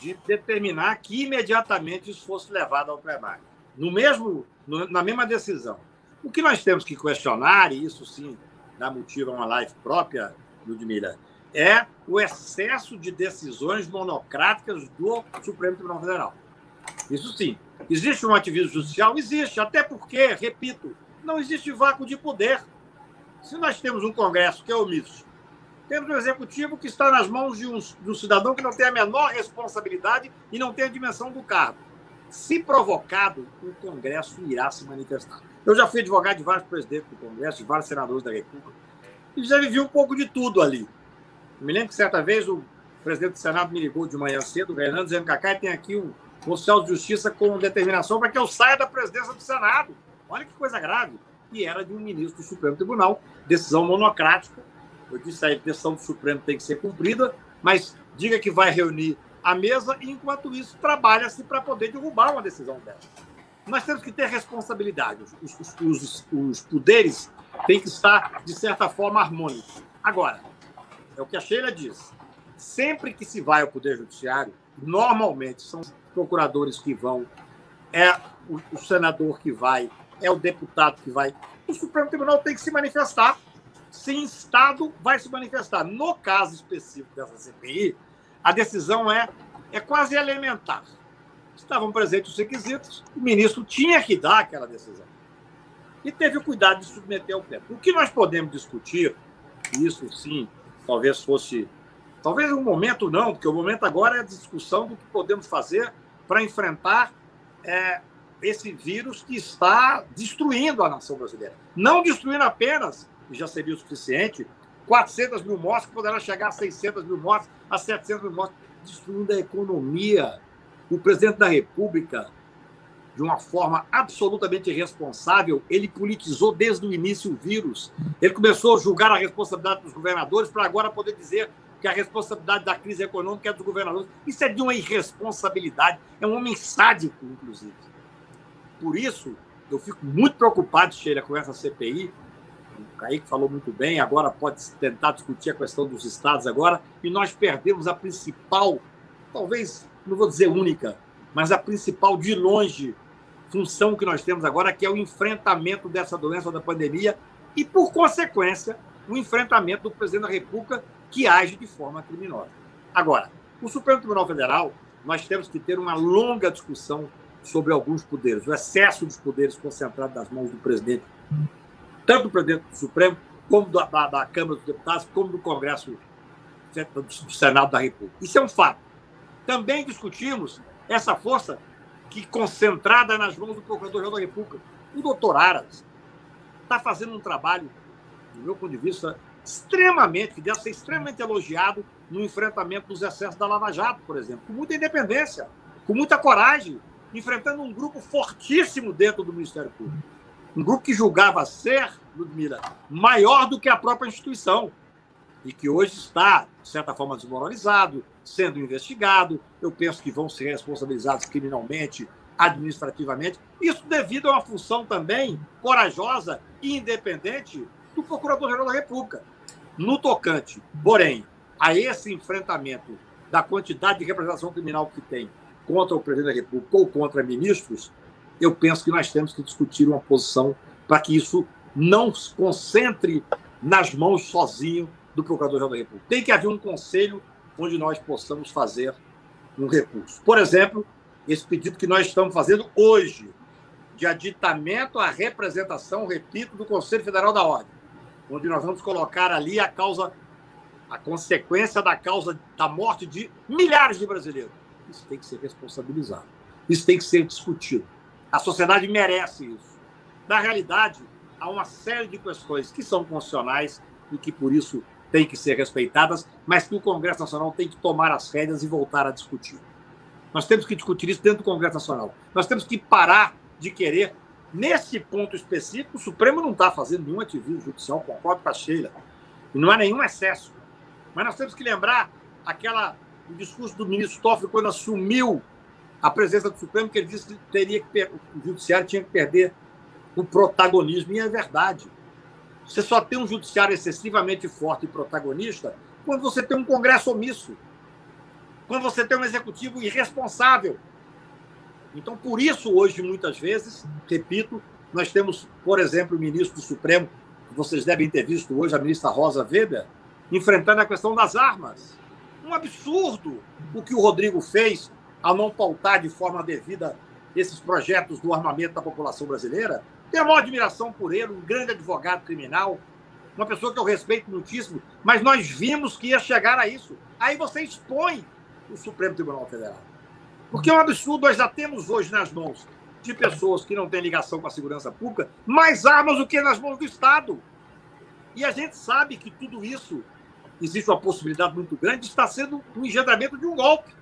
de determinar que imediatamente isso fosse levado ao plenário. No mesmo, no, na mesma decisão. O que nós temos que questionar, e isso sim dá motivo a uma live própria, Ludmila, é o excesso de decisões monocráticas do Supremo Tribunal Federal. Isso sim. Existe um ativismo judicial? Existe, até porque, repito, não existe vácuo de poder. Se nós temos um Congresso que é omisso, temos um executivo que está nas mãos de um, de um cidadão que não tem a menor responsabilidade e não tem a dimensão do cargo. Se provocado, o Congresso irá se manifestar. Eu já fui advogado de vários presidentes do Congresso, de vários senadores da República, e já vivi um pouco de tudo ali. Me lembro que certa vez o presidente do Senado me ligou de manhã cedo, Fernando, dizendo: Cacai, tem aqui um oficial de justiça com determinação para que eu saia da presidência do Senado. Olha que coisa grave. E era de um ministro do Supremo Tribunal, decisão monocrática. Eu disse a decisão do Supremo tem que ser cumprida, mas diga que vai reunir a mesa e, enquanto isso, trabalha-se para poder derrubar uma decisão dessa. Nós temos que ter responsabilidade. Os, os, os, os poderes têm que estar, de certa forma, harmônicos. Agora, é o que a Sheila diz. Sempre que se vai ao Poder Judiciário, normalmente são os procuradores que vão, é o, o senador que vai, é o deputado que vai. O Supremo Tribunal tem que se manifestar. Se instado, vai se manifestar. No caso específico dessa CPI, a decisão é, é quase elementar. Estavam presentes os requisitos, o ministro tinha que dar aquela decisão. E teve o cuidado de submeter ao pleno. O que nós podemos discutir, isso sim, talvez fosse. Talvez um momento não, porque o momento agora é a discussão do que podemos fazer para enfrentar é, esse vírus que está destruindo a nação brasileira. Não destruindo apenas, já seria o suficiente, 400 mil mortes, que poderá chegar a 600 mil mortes, a 700 mil mortes, destruindo a economia. O presidente da República de uma forma absolutamente irresponsável, ele politizou desde o início o vírus. Ele começou a julgar a responsabilidade dos governadores para agora poder dizer que a responsabilidade da crise econômica é dos governadores. Isso é de uma irresponsabilidade. É um homem sádico, inclusive. Por isso, eu fico muito preocupado, Sheila, com essa CPI. O Kaique falou muito bem, agora pode tentar discutir a questão dos estados agora, e nós perdemos a principal, talvez, não vou dizer única, mas a principal de longe função que nós temos agora, que é o enfrentamento dessa doença da pandemia e, por consequência, o enfrentamento do presidente da República que age de forma criminosa. Agora, o Supremo Tribunal Federal, nós temos que ter uma longa discussão sobre alguns poderes, o excesso dos poderes concentrados nas mãos do presidente, tanto do presidente do Supremo, como da, da, da Câmara dos Deputados, como do Congresso do Senado da República. Isso é um fato. Também discutimos essa força que concentrada nas mãos do Procurador-Geral da República. O doutor Aras está fazendo um trabalho, do meu ponto de vista, extremamente, que deve ser extremamente elogiado no enfrentamento dos excessos da Lava Jato, por exemplo, com muita independência, com muita coragem, enfrentando um grupo fortíssimo dentro do Ministério Público. Um grupo que julgava ser, Ludmila, maior do que a própria instituição e que hoje está, de certa forma, desmoralizado, sendo investigado. Eu penso que vão ser responsabilizados criminalmente, administrativamente. Isso devido a uma função também corajosa e independente do Procurador-Geral da República. No tocante, porém, a esse enfrentamento da quantidade de representação criminal que tem contra o presidente da República ou contra ministros, eu penso que nós temos que discutir uma posição para que isso não se concentre nas mãos sozinho do Procurador-Geral da República. Tem que haver um conselho onde nós possamos fazer um recurso. Por exemplo, esse pedido que nós estamos fazendo hoje, de aditamento à representação, repito, do Conselho Federal da Ordem, onde nós vamos colocar ali a causa, a consequência da causa da morte de milhares de brasileiros. Isso tem que ser responsabilizado. Isso tem que ser discutido. A sociedade merece isso. Na realidade, há uma série de questões que são constitucionais e que, por isso, têm que ser respeitadas, mas que o Congresso Nacional tem que tomar as rédeas e voltar a discutir. Nós temos que discutir isso dentro do Congresso Nacional. Nós temos que parar de querer, nesse ponto específico, o Supremo não está fazendo nenhum ativismo judicial, concordo com a Sheila, e não há nenhum excesso. Mas nós temos que lembrar aquela, o discurso do ministro Toffoli quando assumiu a presença do Supremo, que ele disse que teria que o judiciário tinha que perder o protagonismo, e é verdade. Você só tem um judiciário excessivamente forte e protagonista quando você tem um Congresso omisso, quando você tem um executivo irresponsável. Então, por isso, hoje, muitas vezes, repito, nós temos, por exemplo, o ministro do Supremo, que vocês devem ter visto hoje, a ministra Rosa Weber, enfrentando a questão das armas. Um absurdo o que o Rodrigo fez ao não pautar de forma devida esses projetos do armamento da população brasileira, tenho a maior admiração por ele, um grande advogado criminal, uma pessoa que eu respeito muitíssimo, mas nós vimos que ia chegar a isso. Aí você expõe o Supremo Tribunal Federal. Porque é um absurdo, nós já temos hoje nas mãos de pessoas que não têm ligação com a segurança pública mais armas do que nas mãos do Estado. E a gente sabe que tudo isso existe uma possibilidade muito grande de estar sendo um engendramento de um golpe.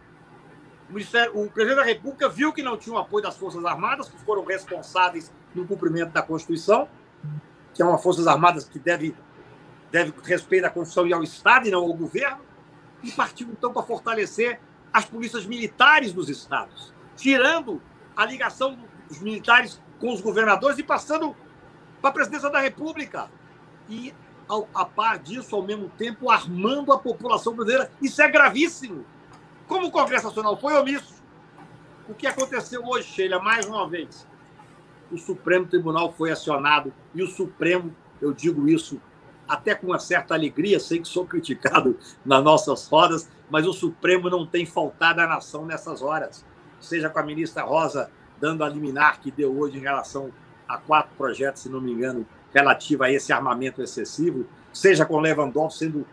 O, o presidente da República viu que não tinha o apoio das Forças Armadas, que foram responsáveis no cumprimento da Constituição, que é uma Forças Armadas que deve, deve respeito à Constituição e ao Estado e não ao governo, e partiu então para fortalecer as polícias militares dos estados, tirando a ligação dos militares com os governadores e passando para a presidência da República. E, ao, a par disso, ao mesmo tempo, armando a população brasileira. Isso é gravíssimo. Como o Congresso Nacional foi omisso, o que aconteceu hoje, Sheila, mais uma vez? O Supremo Tribunal foi acionado e o Supremo, eu digo isso até com uma certa alegria, sei que sou criticado nas nossas rodas, mas o Supremo não tem faltado à nação nessas horas. Seja com a ministra Rosa dando a liminar que deu hoje em relação a quatro projetos, se não me engano, relativo a esse armamento excessivo, seja com Lewandowski sendo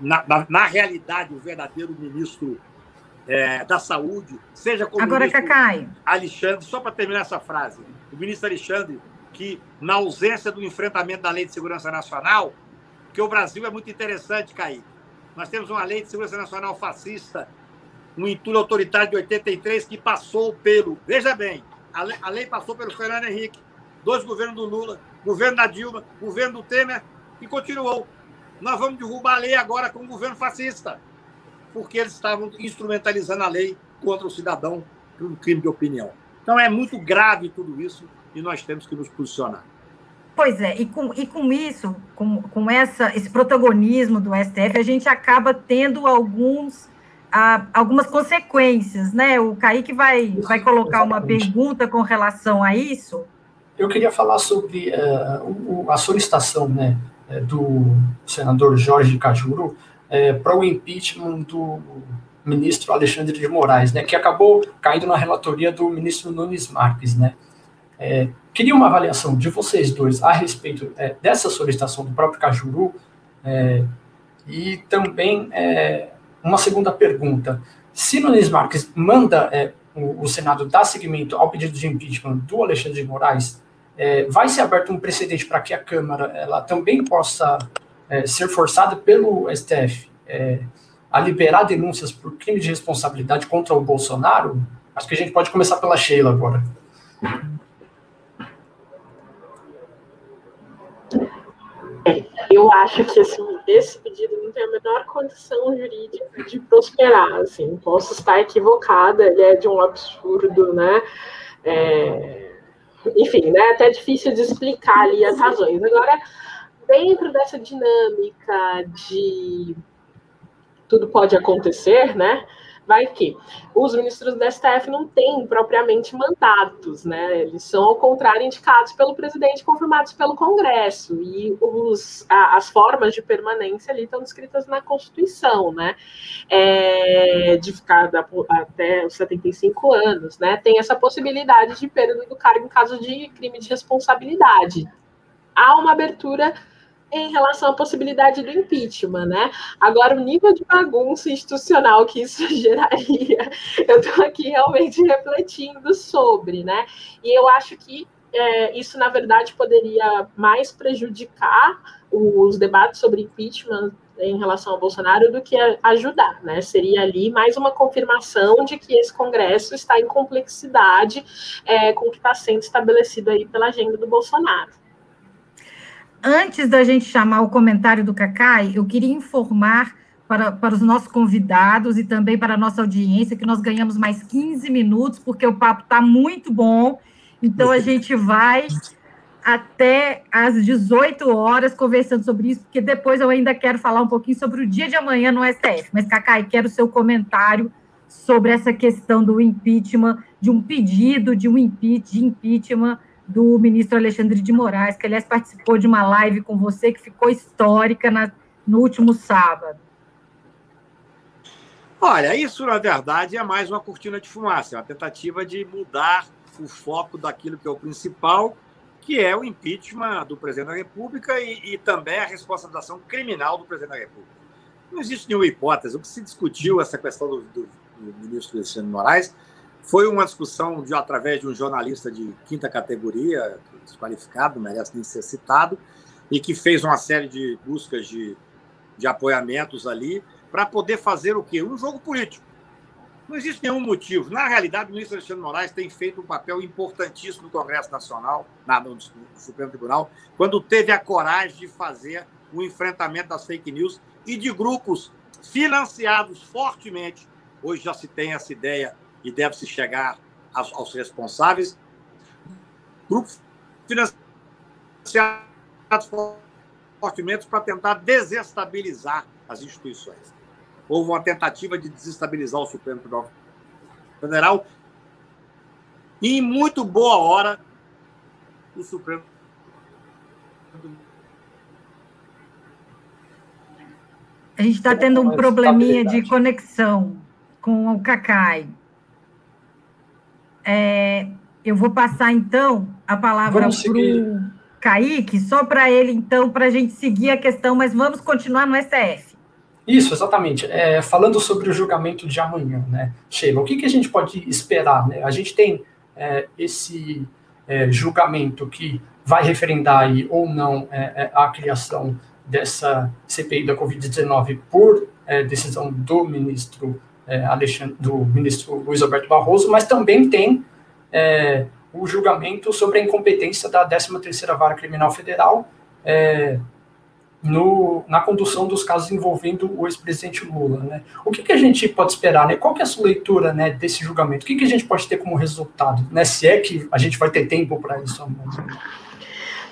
na, na, na realidade, o verdadeiro ministro é, da Saúde, seja como Agora, Cacai. Alexandre, só para terminar essa frase, o ministro Alexandre, que na ausência do enfrentamento da Lei de Segurança Nacional, que o Brasil é muito interessante, Caí. Nós temos uma Lei de Segurança Nacional fascista, um entulho autoritário de 83 que passou pelo, veja bem, a lei, a lei passou pelo Fernando Henrique, dois governos do Lula, governo da Dilma, governo do Temer, e continuou nós vamos derrubar a lei agora com o governo fascista, porque eles estavam instrumentalizando a lei contra o cidadão por um crime de opinião. Então é muito grave tudo isso e nós temos que nos posicionar. Pois é, e com, e com isso, com, com essa, esse protagonismo do STF, a gente acaba tendo alguns, ah, algumas consequências, né? O Kaique vai, vai colocar uma pergunta com relação a isso. Eu queria falar sobre uh, a solicitação né, é, do senador Jorge Cajuru é, para o impeachment do ministro Alexandre de Moraes, né, que acabou caindo na relatoria do ministro Nunes Marques, né. É, queria uma avaliação de vocês dois a respeito dessa solicitação do próprio Cajuru e também uma segunda pergunta. Se Nunes Marques manda o, Senado dar seguimento ao pedido de impeachment do Alexandre de Moraes, é, vai ser aberto um precedente para que a Câmara ela também possa é, ser forçada pelo STF é, a liberar denúncias por crime de responsabilidade contra o Bolsonaro? Acho que a gente pode começar pela Sheila agora. Eu acho que assim, esse pedido não tem a menor condição jurídica de prosperar. Assim, posso estar equivocada, ele é de um absurdo, né? É, enfim, né, até difícil de explicar ali as razões. Agora, dentro dessa dinâmica de tudo pode acontecer, né? Vai que os ministros do STF não têm propriamente mandatos, né? Eles são, ao contrário, indicados pelo presidente, confirmados pelo Congresso, e os, a, as formas de permanência ali estão descritas na Constituição, né? É, de ficar da, até os 75 anos, né? Tem essa possibilidade de perda do cargo em caso de crime de responsabilidade. Há uma abertura em relação à possibilidade do impeachment, né? Agora, o nível de bagunça institucional que isso geraria, eu estou aqui realmente refletindo sobre, né? E eu acho que é, isso, na verdade, poderia mais prejudicar os debates sobre impeachment em relação ao Bolsonaro do que ajudar, né? Seria ali mais uma confirmação de que esse Congresso está em complexidade é, com o que está sendo estabelecido aí pela agenda do Bolsonaro antes da gente chamar o comentário do Cacai, eu queria informar para, para os nossos convidados e também para a nossa audiência que nós ganhamos mais 15 minutos, porque o papo está muito bom. Então, a gente vai até às 18 horas conversando sobre isso, porque depois eu ainda quero falar um pouquinho sobre o dia de amanhã no STF. Mas, Cacai, quero o seu comentário sobre essa questão do impeachment, de um pedido de um impeachment, de impeachment do ministro Alexandre de Moraes, que aliás participou de uma live com você que ficou histórica na, no último sábado. Olha, isso na verdade é mais uma cortina de fumaça, é uma tentativa de mudar o foco daquilo que é o principal, que é o impeachment do presidente da República e, e também a responsabilização criminal do presidente da República. Não existe nenhuma hipótese. O que se discutiu essa questão do, do, do ministro Alexandre de Moraes foi uma discussão de, através de um jornalista de quinta categoria, desqualificado, merece nem ser citado, e que fez uma série de buscas de, de apoiamentos ali para poder fazer o quê? Um jogo político. Não existe nenhum motivo. Na realidade, o ministro Alexandre Moraes tem feito um papel importantíssimo no Congresso Nacional, no Supremo Tribunal, quando teve a coragem de fazer o enfrentamento das fake news e de grupos financiados fortemente. Hoje já se tem essa ideia e deve-se chegar aos, aos responsáveis. Grupos financiados fortemente para tentar desestabilizar as instituições. Houve uma tentativa de desestabilizar o Supremo Tribunal Federal e, em muito boa hora, o Supremo A gente está tendo um probleminha de conexão com o Cacai. É, eu vou passar, então, a palavra para o Kaique, só para ele, então, para a gente seguir a questão, mas vamos continuar no STF. Isso, exatamente. É, falando sobre o julgamento de amanhã, né, Sheila, o que, que a gente pode esperar? Né? A gente tem é, esse é, julgamento que vai referendar aí, ou não é, é, a criação dessa CPI da Covid-19 por decisão do ministro é, do ministro Luiz Alberto Barroso, mas também tem é, o julgamento sobre a incompetência da 13ª Vara Criminal Federal é, no, na condução dos casos envolvendo o ex-presidente Lula. Né? O que, que, a gente pode esperar? Né? Qual que é a sua leitura né, desse julgamento? O que, que a gente pode ter como resultado? Né? Se é que a gente vai ter tempo para isso.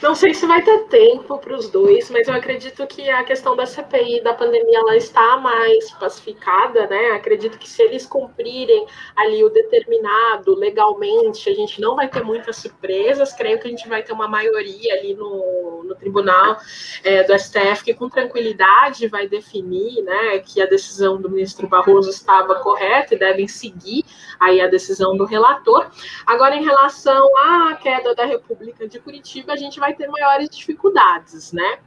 Não sei se vai ter tempo para os dois, mas eu acredito que a questão da CPI da pandemia ela está mais pacificada, né? Acredito que se eles cumprirem ali o determinado legalmente, a gente não vai ter muitas surpresas. Creio que a gente vai ter uma maioria ali no, no tribunal é, do STF que com tranquilidade vai definir, né, que a decisão do ministro Barroso estava correta e devem seguir aí a decisão do relator. Agora, em relação à queda da República de Curitiba, a gente vai ter maiores dificuldades, né?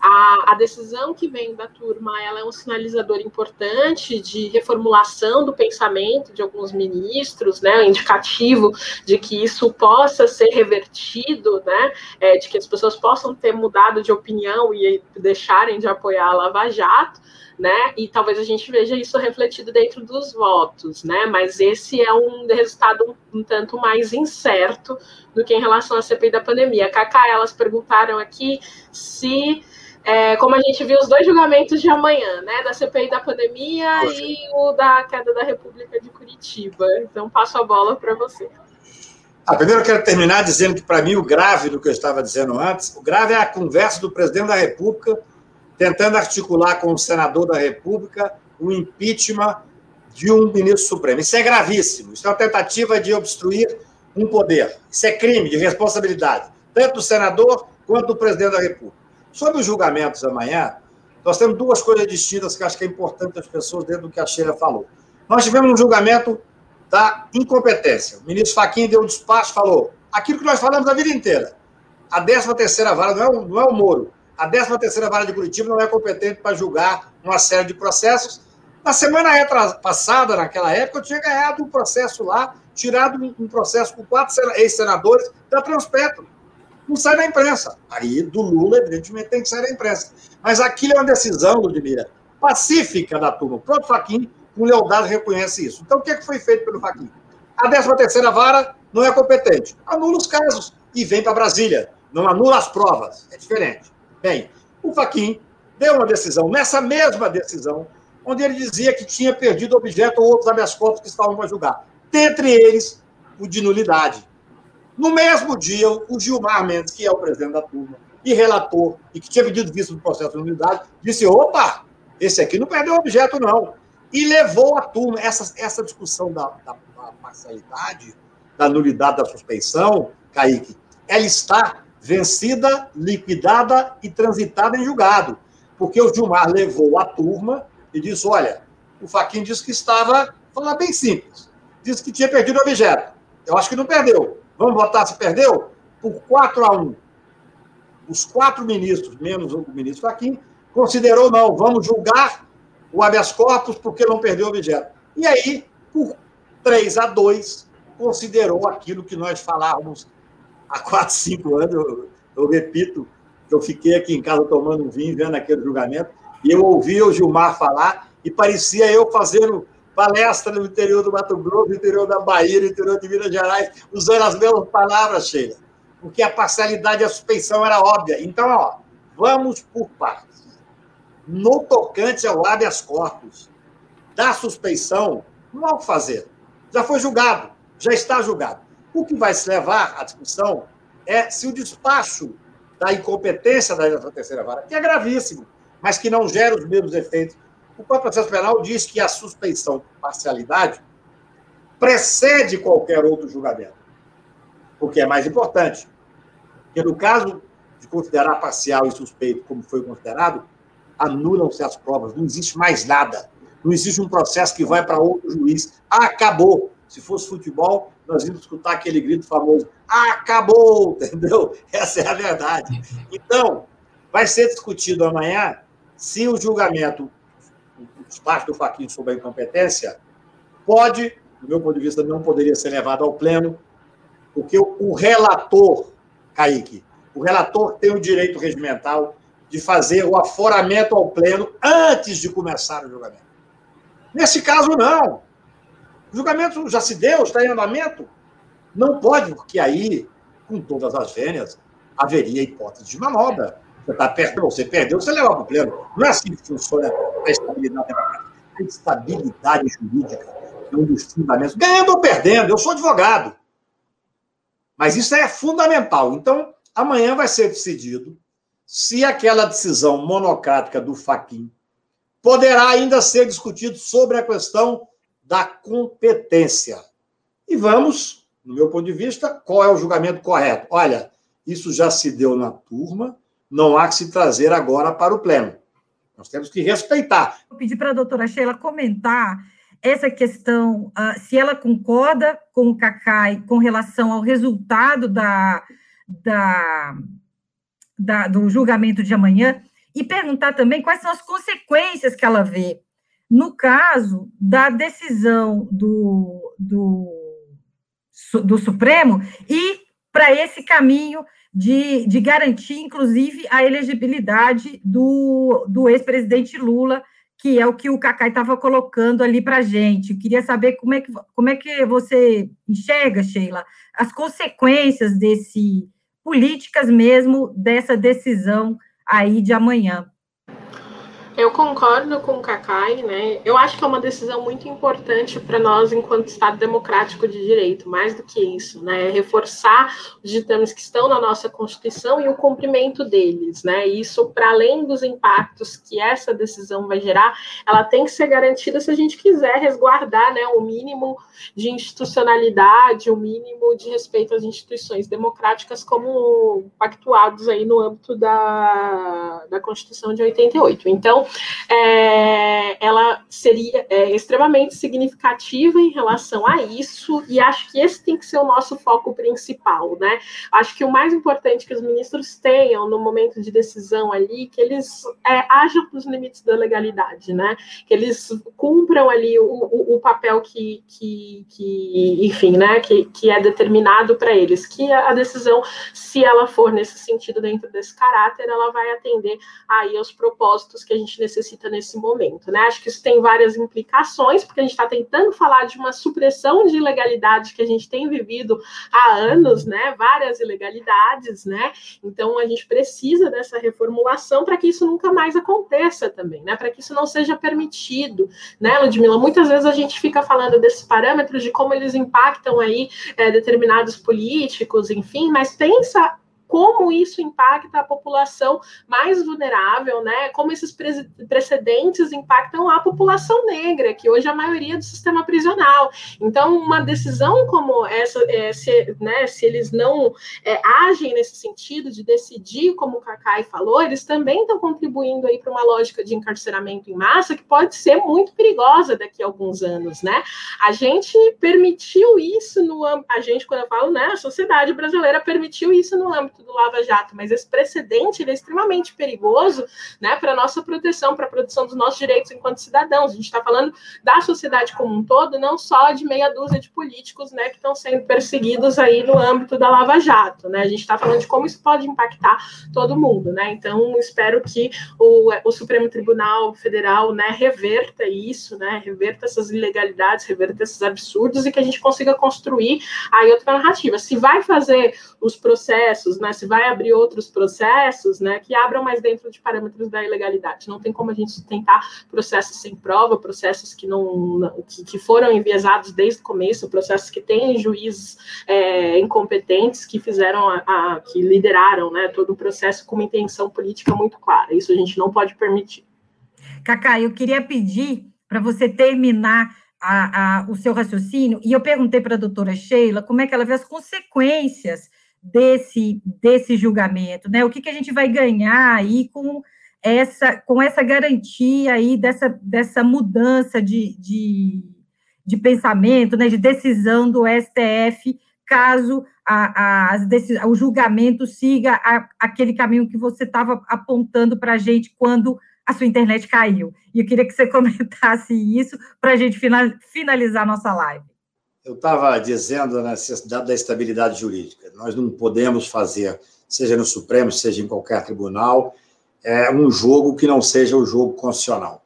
A, a, decisão que vem da turma ela é um sinalizador importante de reformulação do pensamento de alguns ministros, né, indicativo de que isso possa ser revertido, né, é, de que as pessoas possam ter mudado de opinião e deixarem de apoiar a Lava Jato né? E talvez a gente veja isso refletido dentro dos votos, né? Mas esse é um resultado um, um tanto mais incerto do que em relação à CPI da pandemia. Cacá, elas perguntaram aqui se é, como a gente viu os dois julgamentos de amanhã, né? Da CPI da pandemia Poxa. e o da queda da República de Curitiba. Então, passo a bola para você. Ah, primeiro eu quero terminar dizendo que, para mim, o grave do que eu estava dizendo antes, o grave é a conversa do presidente da República tentando articular com o senador da República um impeachment de um ministro supremo. Isso é gravíssimo. Isso é uma tentativa de obstruir um poder. Isso é crime de responsabilidade, tanto do senador quanto do presidente da República. Sobre os julgamentos amanhã, nós temos duas coisas distintas que acho que é importante as pessoas, dentro do que a Sheila falou. Nós tivemos um julgamento da incompetência. O ministro Fachin deu um despacho, falou aquilo que nós falamos a vida inteira. A 13 terceira vara não é, o, não é o Moro. A 13 terceira vara de Curitiba não é competente para julgar uma série de processos. Na semana passada, naquela época, eu tinha ganhado um processo lá, tirado um processo com quatro ex-senadores da Transpetro. Não sai da imprensa. Aí, do Lula, evidentemente, tem que sair da imprensa. Mas aquilo é uma decisão, Ludmira, pacífica da turma. O próprio Faquim com lealdade reconhece isso. Então, o que, é que foi feito pelo Fachin? A 13 vara não é competente. Anula os casos e vem para Brasília. Não anula as provas. É diferente. Bem, o Fachin deu uma decisão, nessa mesma decisão, onde ele dizia que tinha perdido objeto ou outros habeas corpus que estavam para julgar. Dentre eles, o de nulidade. No mesmo dia, o Gilmar Mendes, que é o presidente da turma e relator, e que tinha pedido visto do processo de nulidade, disse: opa, esse aqui não perdeu objeto, não e levou a turma, essa, essa discussão da, da, da parcialidade, da nulidade da suspeição, Kaique, ela está vencida, liquidada e transitada em julgado. Porque o Gilmar levou a turma e disse: olha, o Faquinho disse que estava, falar bem simples, disse que tinha perdido o objeto. Eu acho que não perdeu. Vamos votar se perdeu? Por 4 a 1. Os quatro ministros, menos o ministro Faquinho, considerou não, vamos julgar o habeas corpus porque não perdeu o objeto. E aí, por 3 a 2, considerou aquilo que nós falávamos há 4, 5 anos. Eu, eu repito, eu fiquei aqui em casa tomando um vinho, vendo aquele julgamento, e eu ouvi o Gilmar falar, e parecia eu fazendo palestra no interior do Mato Grosso, no interior da Bahia, no interior de Minas Gerais, usando as mesmas palavras, Sheila, porque a parcialidade e a suspeição era óbvia. Então, ó, vamos por partes no tocante ao habeas corpus da suspeição, não há o que fazer. Já foi julgado, já está julgado. O que vai se levar à discussão é se o despacho da incompetência da terceira vara, que é gravíssimo, mas que não gera os mesmos efeitos. O próprio processo penal diz que a suspeição de parcialidade precede qualquer outro julgamento, porque é mais importante. Porque no caso de considerar parcial e suspeito como foi considerado, anulam-se as provas, não existe mais nada. Não existe um processo que vai para outro juiz. Acabou. Se fosse futebol, nós íamos escutar aquele grito famoso: acabou, entendeu? Essa é a verdade. Então, vai ser discutido amanhã se o julgamento, o despacho do Faquinho sobre a incompetência, pode, do meu ponto de vista, não poderia ser levado ao pleno, porque o relator, Kaique, o relator tem o direito regimental de fazer o aforamento ao pleno antes de começar o julgamento. Nesse caso, não. O julgamento já se deu, está em andamento. Não pode, porque aí, com todas as vênias, haveria hipótese de manobra. Você está perto, você perdeu, você leva para o pleno. Não é assim que funciona a estabilidade democrática. A estabilidade jurídica é um dos fundamentos. Ganhando ou perdendo, eu sou advogado. Mas isso é fundamental. Então, amanhã vai ser decidido se aquela decisão monocrática do Faquin poderá ainda ser discutido sobre a questão da competência. E vamos, no meu ponto de vista, qual é o julgamento correto? Olha, isso já se deu na turma, não há que se trazer agora para o pleno. Nós temos que respeitar. Vou pedir para a doutora Sheila comentar essa questão, uh, se ela concorda com o Cacai com relação ao resultado da, da da, do julgamento de amanhã e perguntar também quais são as consequências que ela vê no caso da decisão do, do, do Supremo e para esse caminho de, de garantir, inclusive, a elegibilidade do, do ex-presidente Lula, que é o que o Cacai estava colocando ali para a gente. Eu queria saber como é, que, como é que você enxerga, Sheila, as consequências desse, políticas mesmo dessa decisão aí de amanhã. Eu concordo com o Kakai, né? Eu acho que é uma decisão muito importante para nós enquanto Estado democrático de direito, mais do que isso, né? Reforçar os ditames que estão na nossa Constituição e o cumprimento deles, né? Isso, para além dos impactos que essa decisão vai gerar, ela tem que ser garantida se a gente quiser resguardar, né, o mínimo de institucionalidade, o mínimo de respeito às instituições democráticas como pactuados aí no âmbito da, da Constituição de 88. Então, é, ela seria é, extremamente significativa em relação a isso, e acho que esse tem que ser o nosso foco principal, né? Acho que o mais importante que os ministros tenham no momento de decisão ali, que eles é, ajam nos limites da legalidade, né? Que eles cumpram ali o, o, o papel que, que, que, enfim, né? Que, que é determinado para eles, que a decisão, se ela for nesse sentido dentro desse caráter, ela vai atender aí aos propósitos que a gente necessita nesse momento, né? Acho que isso tem várias implicações, porque a gente está tentando falar de uma supressão de ilegalidade que a gente tem vivido há anos, né? Várias ilegalidades, né? Então a gente precisa dessa reformulação para que isso nunca mais aconteça também, né? Para que isso não seja permitido, né, Ludmila? Muitas vezes a gente fica falando desses parâmetros de como eles impactam aí é, determinados políticos, enfim, mas pensa como isso impacta a população mais vulnerável, né? Como esses precedentes impactam a população negra, que hoje é a maioria do sistema prisional. Então, uma decisão como essa, é, se, né, se eles não é, agem nesse sentido de decidir, como o Kakai falou, eles também estão contribuindo aí para uma lógica de encarceramento em massa que pode ser muito perigosa daqui a alguns anos, né? A gente permitiu isso no a gente quando eu falo, né, a sociedade brasileira permitiu isso no âmbito do Lava Jato, mas esse precedente é extremamente perigoso né, para a nossa proteção, para a proteção dos nossos direitos enquanto cidadãos. A gente está falando da sociedade como um todo, não só de meia dúzia de políticos né, que estão sendo perseguidos aí no âmbito da Lava Jato. Né? A gente está falando de como isso pode impactar todo mundo. Né? Então, espero que o, o Supremo Tribunal Federal né, reverta isso, né, reverta essas ilegalidades, reverta esses absurdos e que a gente consiga construir aí outra narrativa. Se vai fazer os processos, né, se vai abrir outros processos, né, que abram mais dentro de parâmetros da ilegalidade. Não tem como a gente tentar processos sem prova, processos que não que, que foram enviesados desde o começo, processos que têm juízes é, incompetentes que fizeram a, a, que lideraram, né, todo o processo com uma intenção política muito clara. Isso a gente não pode permitir. Cacá, eu queria pedir para você terminar a, a, o seu raciocínio, e eu perguntei para a doutora Sheila como é que ela vê as consequências desse, desse julgamento, né? O que, que a gente vai ganhar aí com essa, com essa garantia aí dessa, dessa mudança de, de, de pensamento, né? De decisão do STF, caso a, a, o julgamento siga a, aquele caminho que você estava apontando para a gente quando a sua internet caiu. E eu queria que você comentasse isso para a gente finalizar nossa live. Eu estava dizendo a necessidade da estabilidade jurídica. Nós não podemos fazer, seja no Supremo, seja em qualquer tribunal, é, um jogo que não seja o jogo constitucional.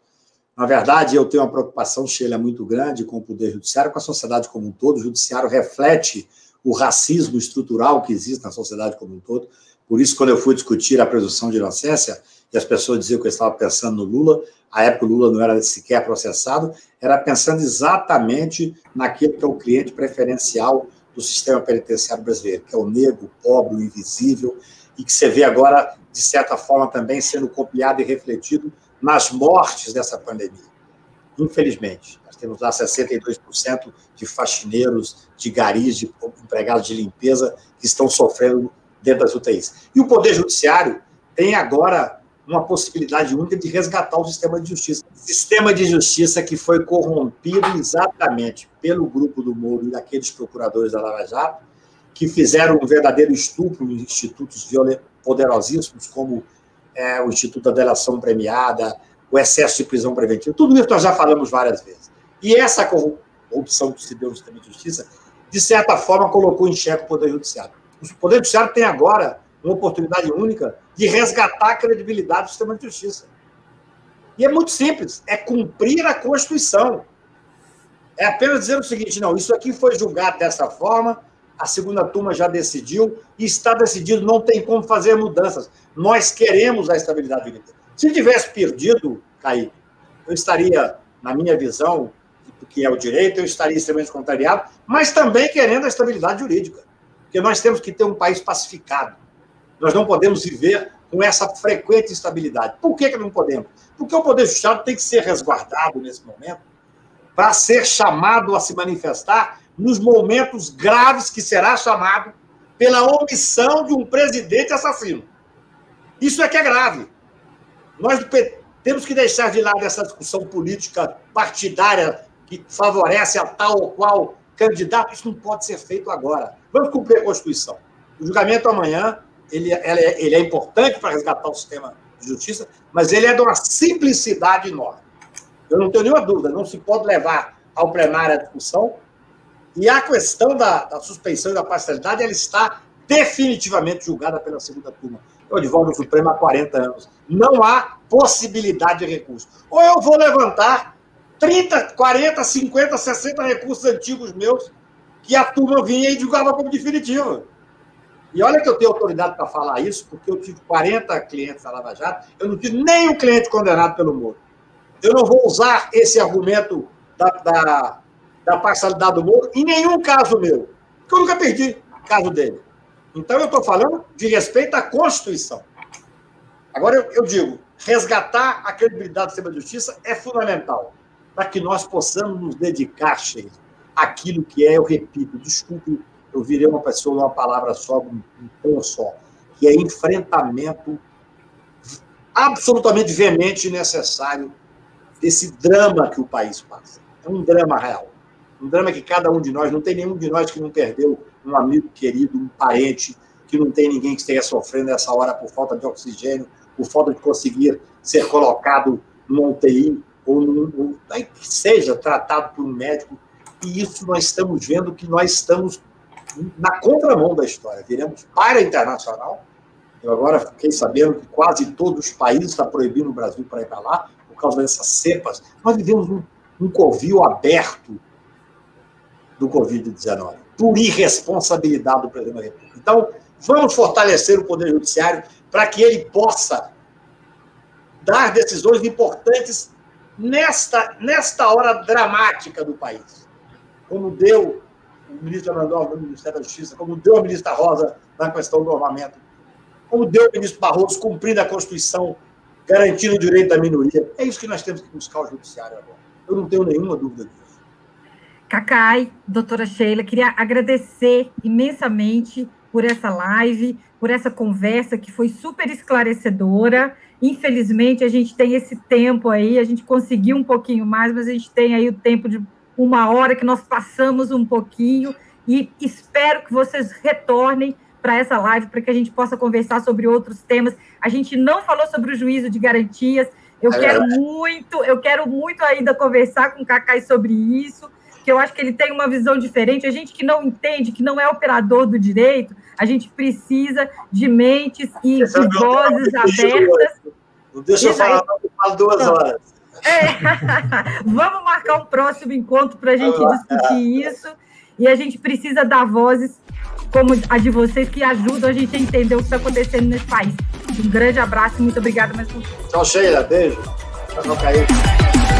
Na verdade, eu tenho uma preocupação, Sheila, muito grande com o Poder Judiciário, com a sociedade como um todo. O Judiciário reflete o racismo estrutural que existe na sociedade como um todo. Por isso, quando eu fui discutir a presunção de inocência, e as pessoas diziam que eu estava pensando no Lula, a época o Lula não era sequer processado, era pensando exatamente naquilo que é o cliente preferencial do sistema penitenciário brasileiro, que é o negro, o pobre, o invisível, e que você vê agora, de certa forma, também sendo copiado e refletido nas mortes dessa pandemia. Infelizmente, nós temos lá 62% de faxineiros, de garis, de empregados de limpeza que estão sofrendo dentro das UTIs. E o Poder Judiciário tem agora uma possibilidade única de resgatar o sistema de justiça. Sistema de justiça que foi corrompido exatamente pelo grupo do Moro e daqueles procuradores da Lava Jato, que fizeram um verdadeiro estupro em institutos poderosíssimos, como é, o Instituto da Delação Premiada, o excesso de prisão preventiva. Tudo isso nós já falamos várias vezes. E essa corrupção que se deu no sistema de justiça, de certa forma, colocou em xeque o Poder Judiciário. O Poder Judiciário tem agora uma oportunidade única de resgatar a credibilidade do sistema de justiça. E é muito simples, é cumprir a Constituição. É apenas dizer o seguinte, não, isso aqui foi julgado dessa forma, a segunda turma já decidiu, e está decidido, não tem como fazer mudanças. Nós queremos a estabilidade jurídica. Se tivesse perdido, Kaique, eu estaria, na minha visão, que é o direito, eu estaria extremamente contrariado, mas também querendo a estabilidade jurídica. Porque nós temos que ter um país pacificado. Nós não podemos viver com essa frequente instabilidade. Por que, que não podemos? Porque o Poder Judiciário tem que ser resguardado nesse momento para ser chamado a se manifestar nos momentos graves que será chamado pela omissão de um presidente assassino. Isso é que é grave. Nós temos que deixar de lado essa discussão política partidária que favorece a tal ou qual candidato. Isso não pode ser feito agora. Vamos cumprir a Constituição. O julgamento amanhã ele, é, ele é importante para resgatar o sistema de justiça, mas ele é de uma simplicidade enorme. Eu não tenho nenhuma dúvida, não se pode levar ao plenário a discussão. E a questão da, da suspensão e da parcialidade, ela está definitivamente julgada pela segunda turma. Eu advogo no Supremo há 40 anos. Não há possibilidade de recurso. Ou eu vou levantar 30, 40, 50, 60 recursos antigos meus que a turma vinha e julgava como definitiva. E olha que eu tenho autoridade para falar isso, porque eu tive 40 clientes da Lava Jato, eu não tive nenhum cliente condenado pelo Moro. Eu não vou usar esse argumento da, da, da parcialidade do Moro em nenhum caso meu, porque eu nunca perdi caso dele. Então, eu estou falando de respeito à Constituição. Agora, eu, eu digo, resgatar a credibilidade do sistema de justiça é fundamental para que nós possamos nos dedicar, Sheila, àquilo que é, eu repito, desculpe, eu virei uma pessoa uma palavra só, um, tom só, que é enfrentamento absolutamente veemente e necessário desse drama que o país passa. É um drama real. Um drama que cada um de nós, não tem nenhum de nós que não perdeu um amigo querido, um parente, que não tem ninguém que esteja sofrendo nessa hora por falta de oxigênio, por falta de conseguir ser colocado numa UTI ou, num, ou que seja tratado por um médico. E isso nós estamos vendo que nós estamos na contramão da história. Viremos para internacional. Eu agora fiquei sabendo que quase todos os países estão proibindo o Brasil para ir para lá por causa dessas cepas. Nós vivemos um, um covil aberto do Covid-19 por irresponsabilidade do presidente da República. Então, vamos fortalecer o Poder Judiciário para que ele possa dar decisões importantes nesta, nesta hora dramática do país. Como deu o ministro Arnaldo no Ministério da Justiça, como deu a ministra Rosa na questão do armamento, como deu o ministro Barroso cumprindo a Constituição, garantindo o direito da minoria. É isso que nós temos que buscar o Judiciário agora. Eu não tenho nenhuma dúvida disso. Cacai, doutora Sheila, queria agradecer imensamente por essa live, por essa conversa que foi super esclarecedora. Infelizmente, a gente tem esse tempo aí, a gente conseguiu um pouquinho mais, mas a gente tem aí o tempo de uma hora que nós passamos um pouquinho e espero que vocês retornem para essa live para que a gente possa conversar sobre outros temas. A gente não falou sobre o juízo de garantias. Eu é quero muito, eu quero muito ainda conversar com o Cacai sobre isso que eu acho que ele tem uma visão diferente. A gente que não entende, que não é operador do direito, a gente precisa de mentes e de vozes abertas. Não deixa eu falar, eu falo duas então, horas. É. Vamos marcar um próximo encontro para a gente discutir isso. E a gente precisa dar vozes como a de vocês que ajudam a gente a entender o que está acontecendo nesse país. Um grande abraço e muito obrigada mais uma vez. Tchau, Sheila. Beijo. Tchau, Caí.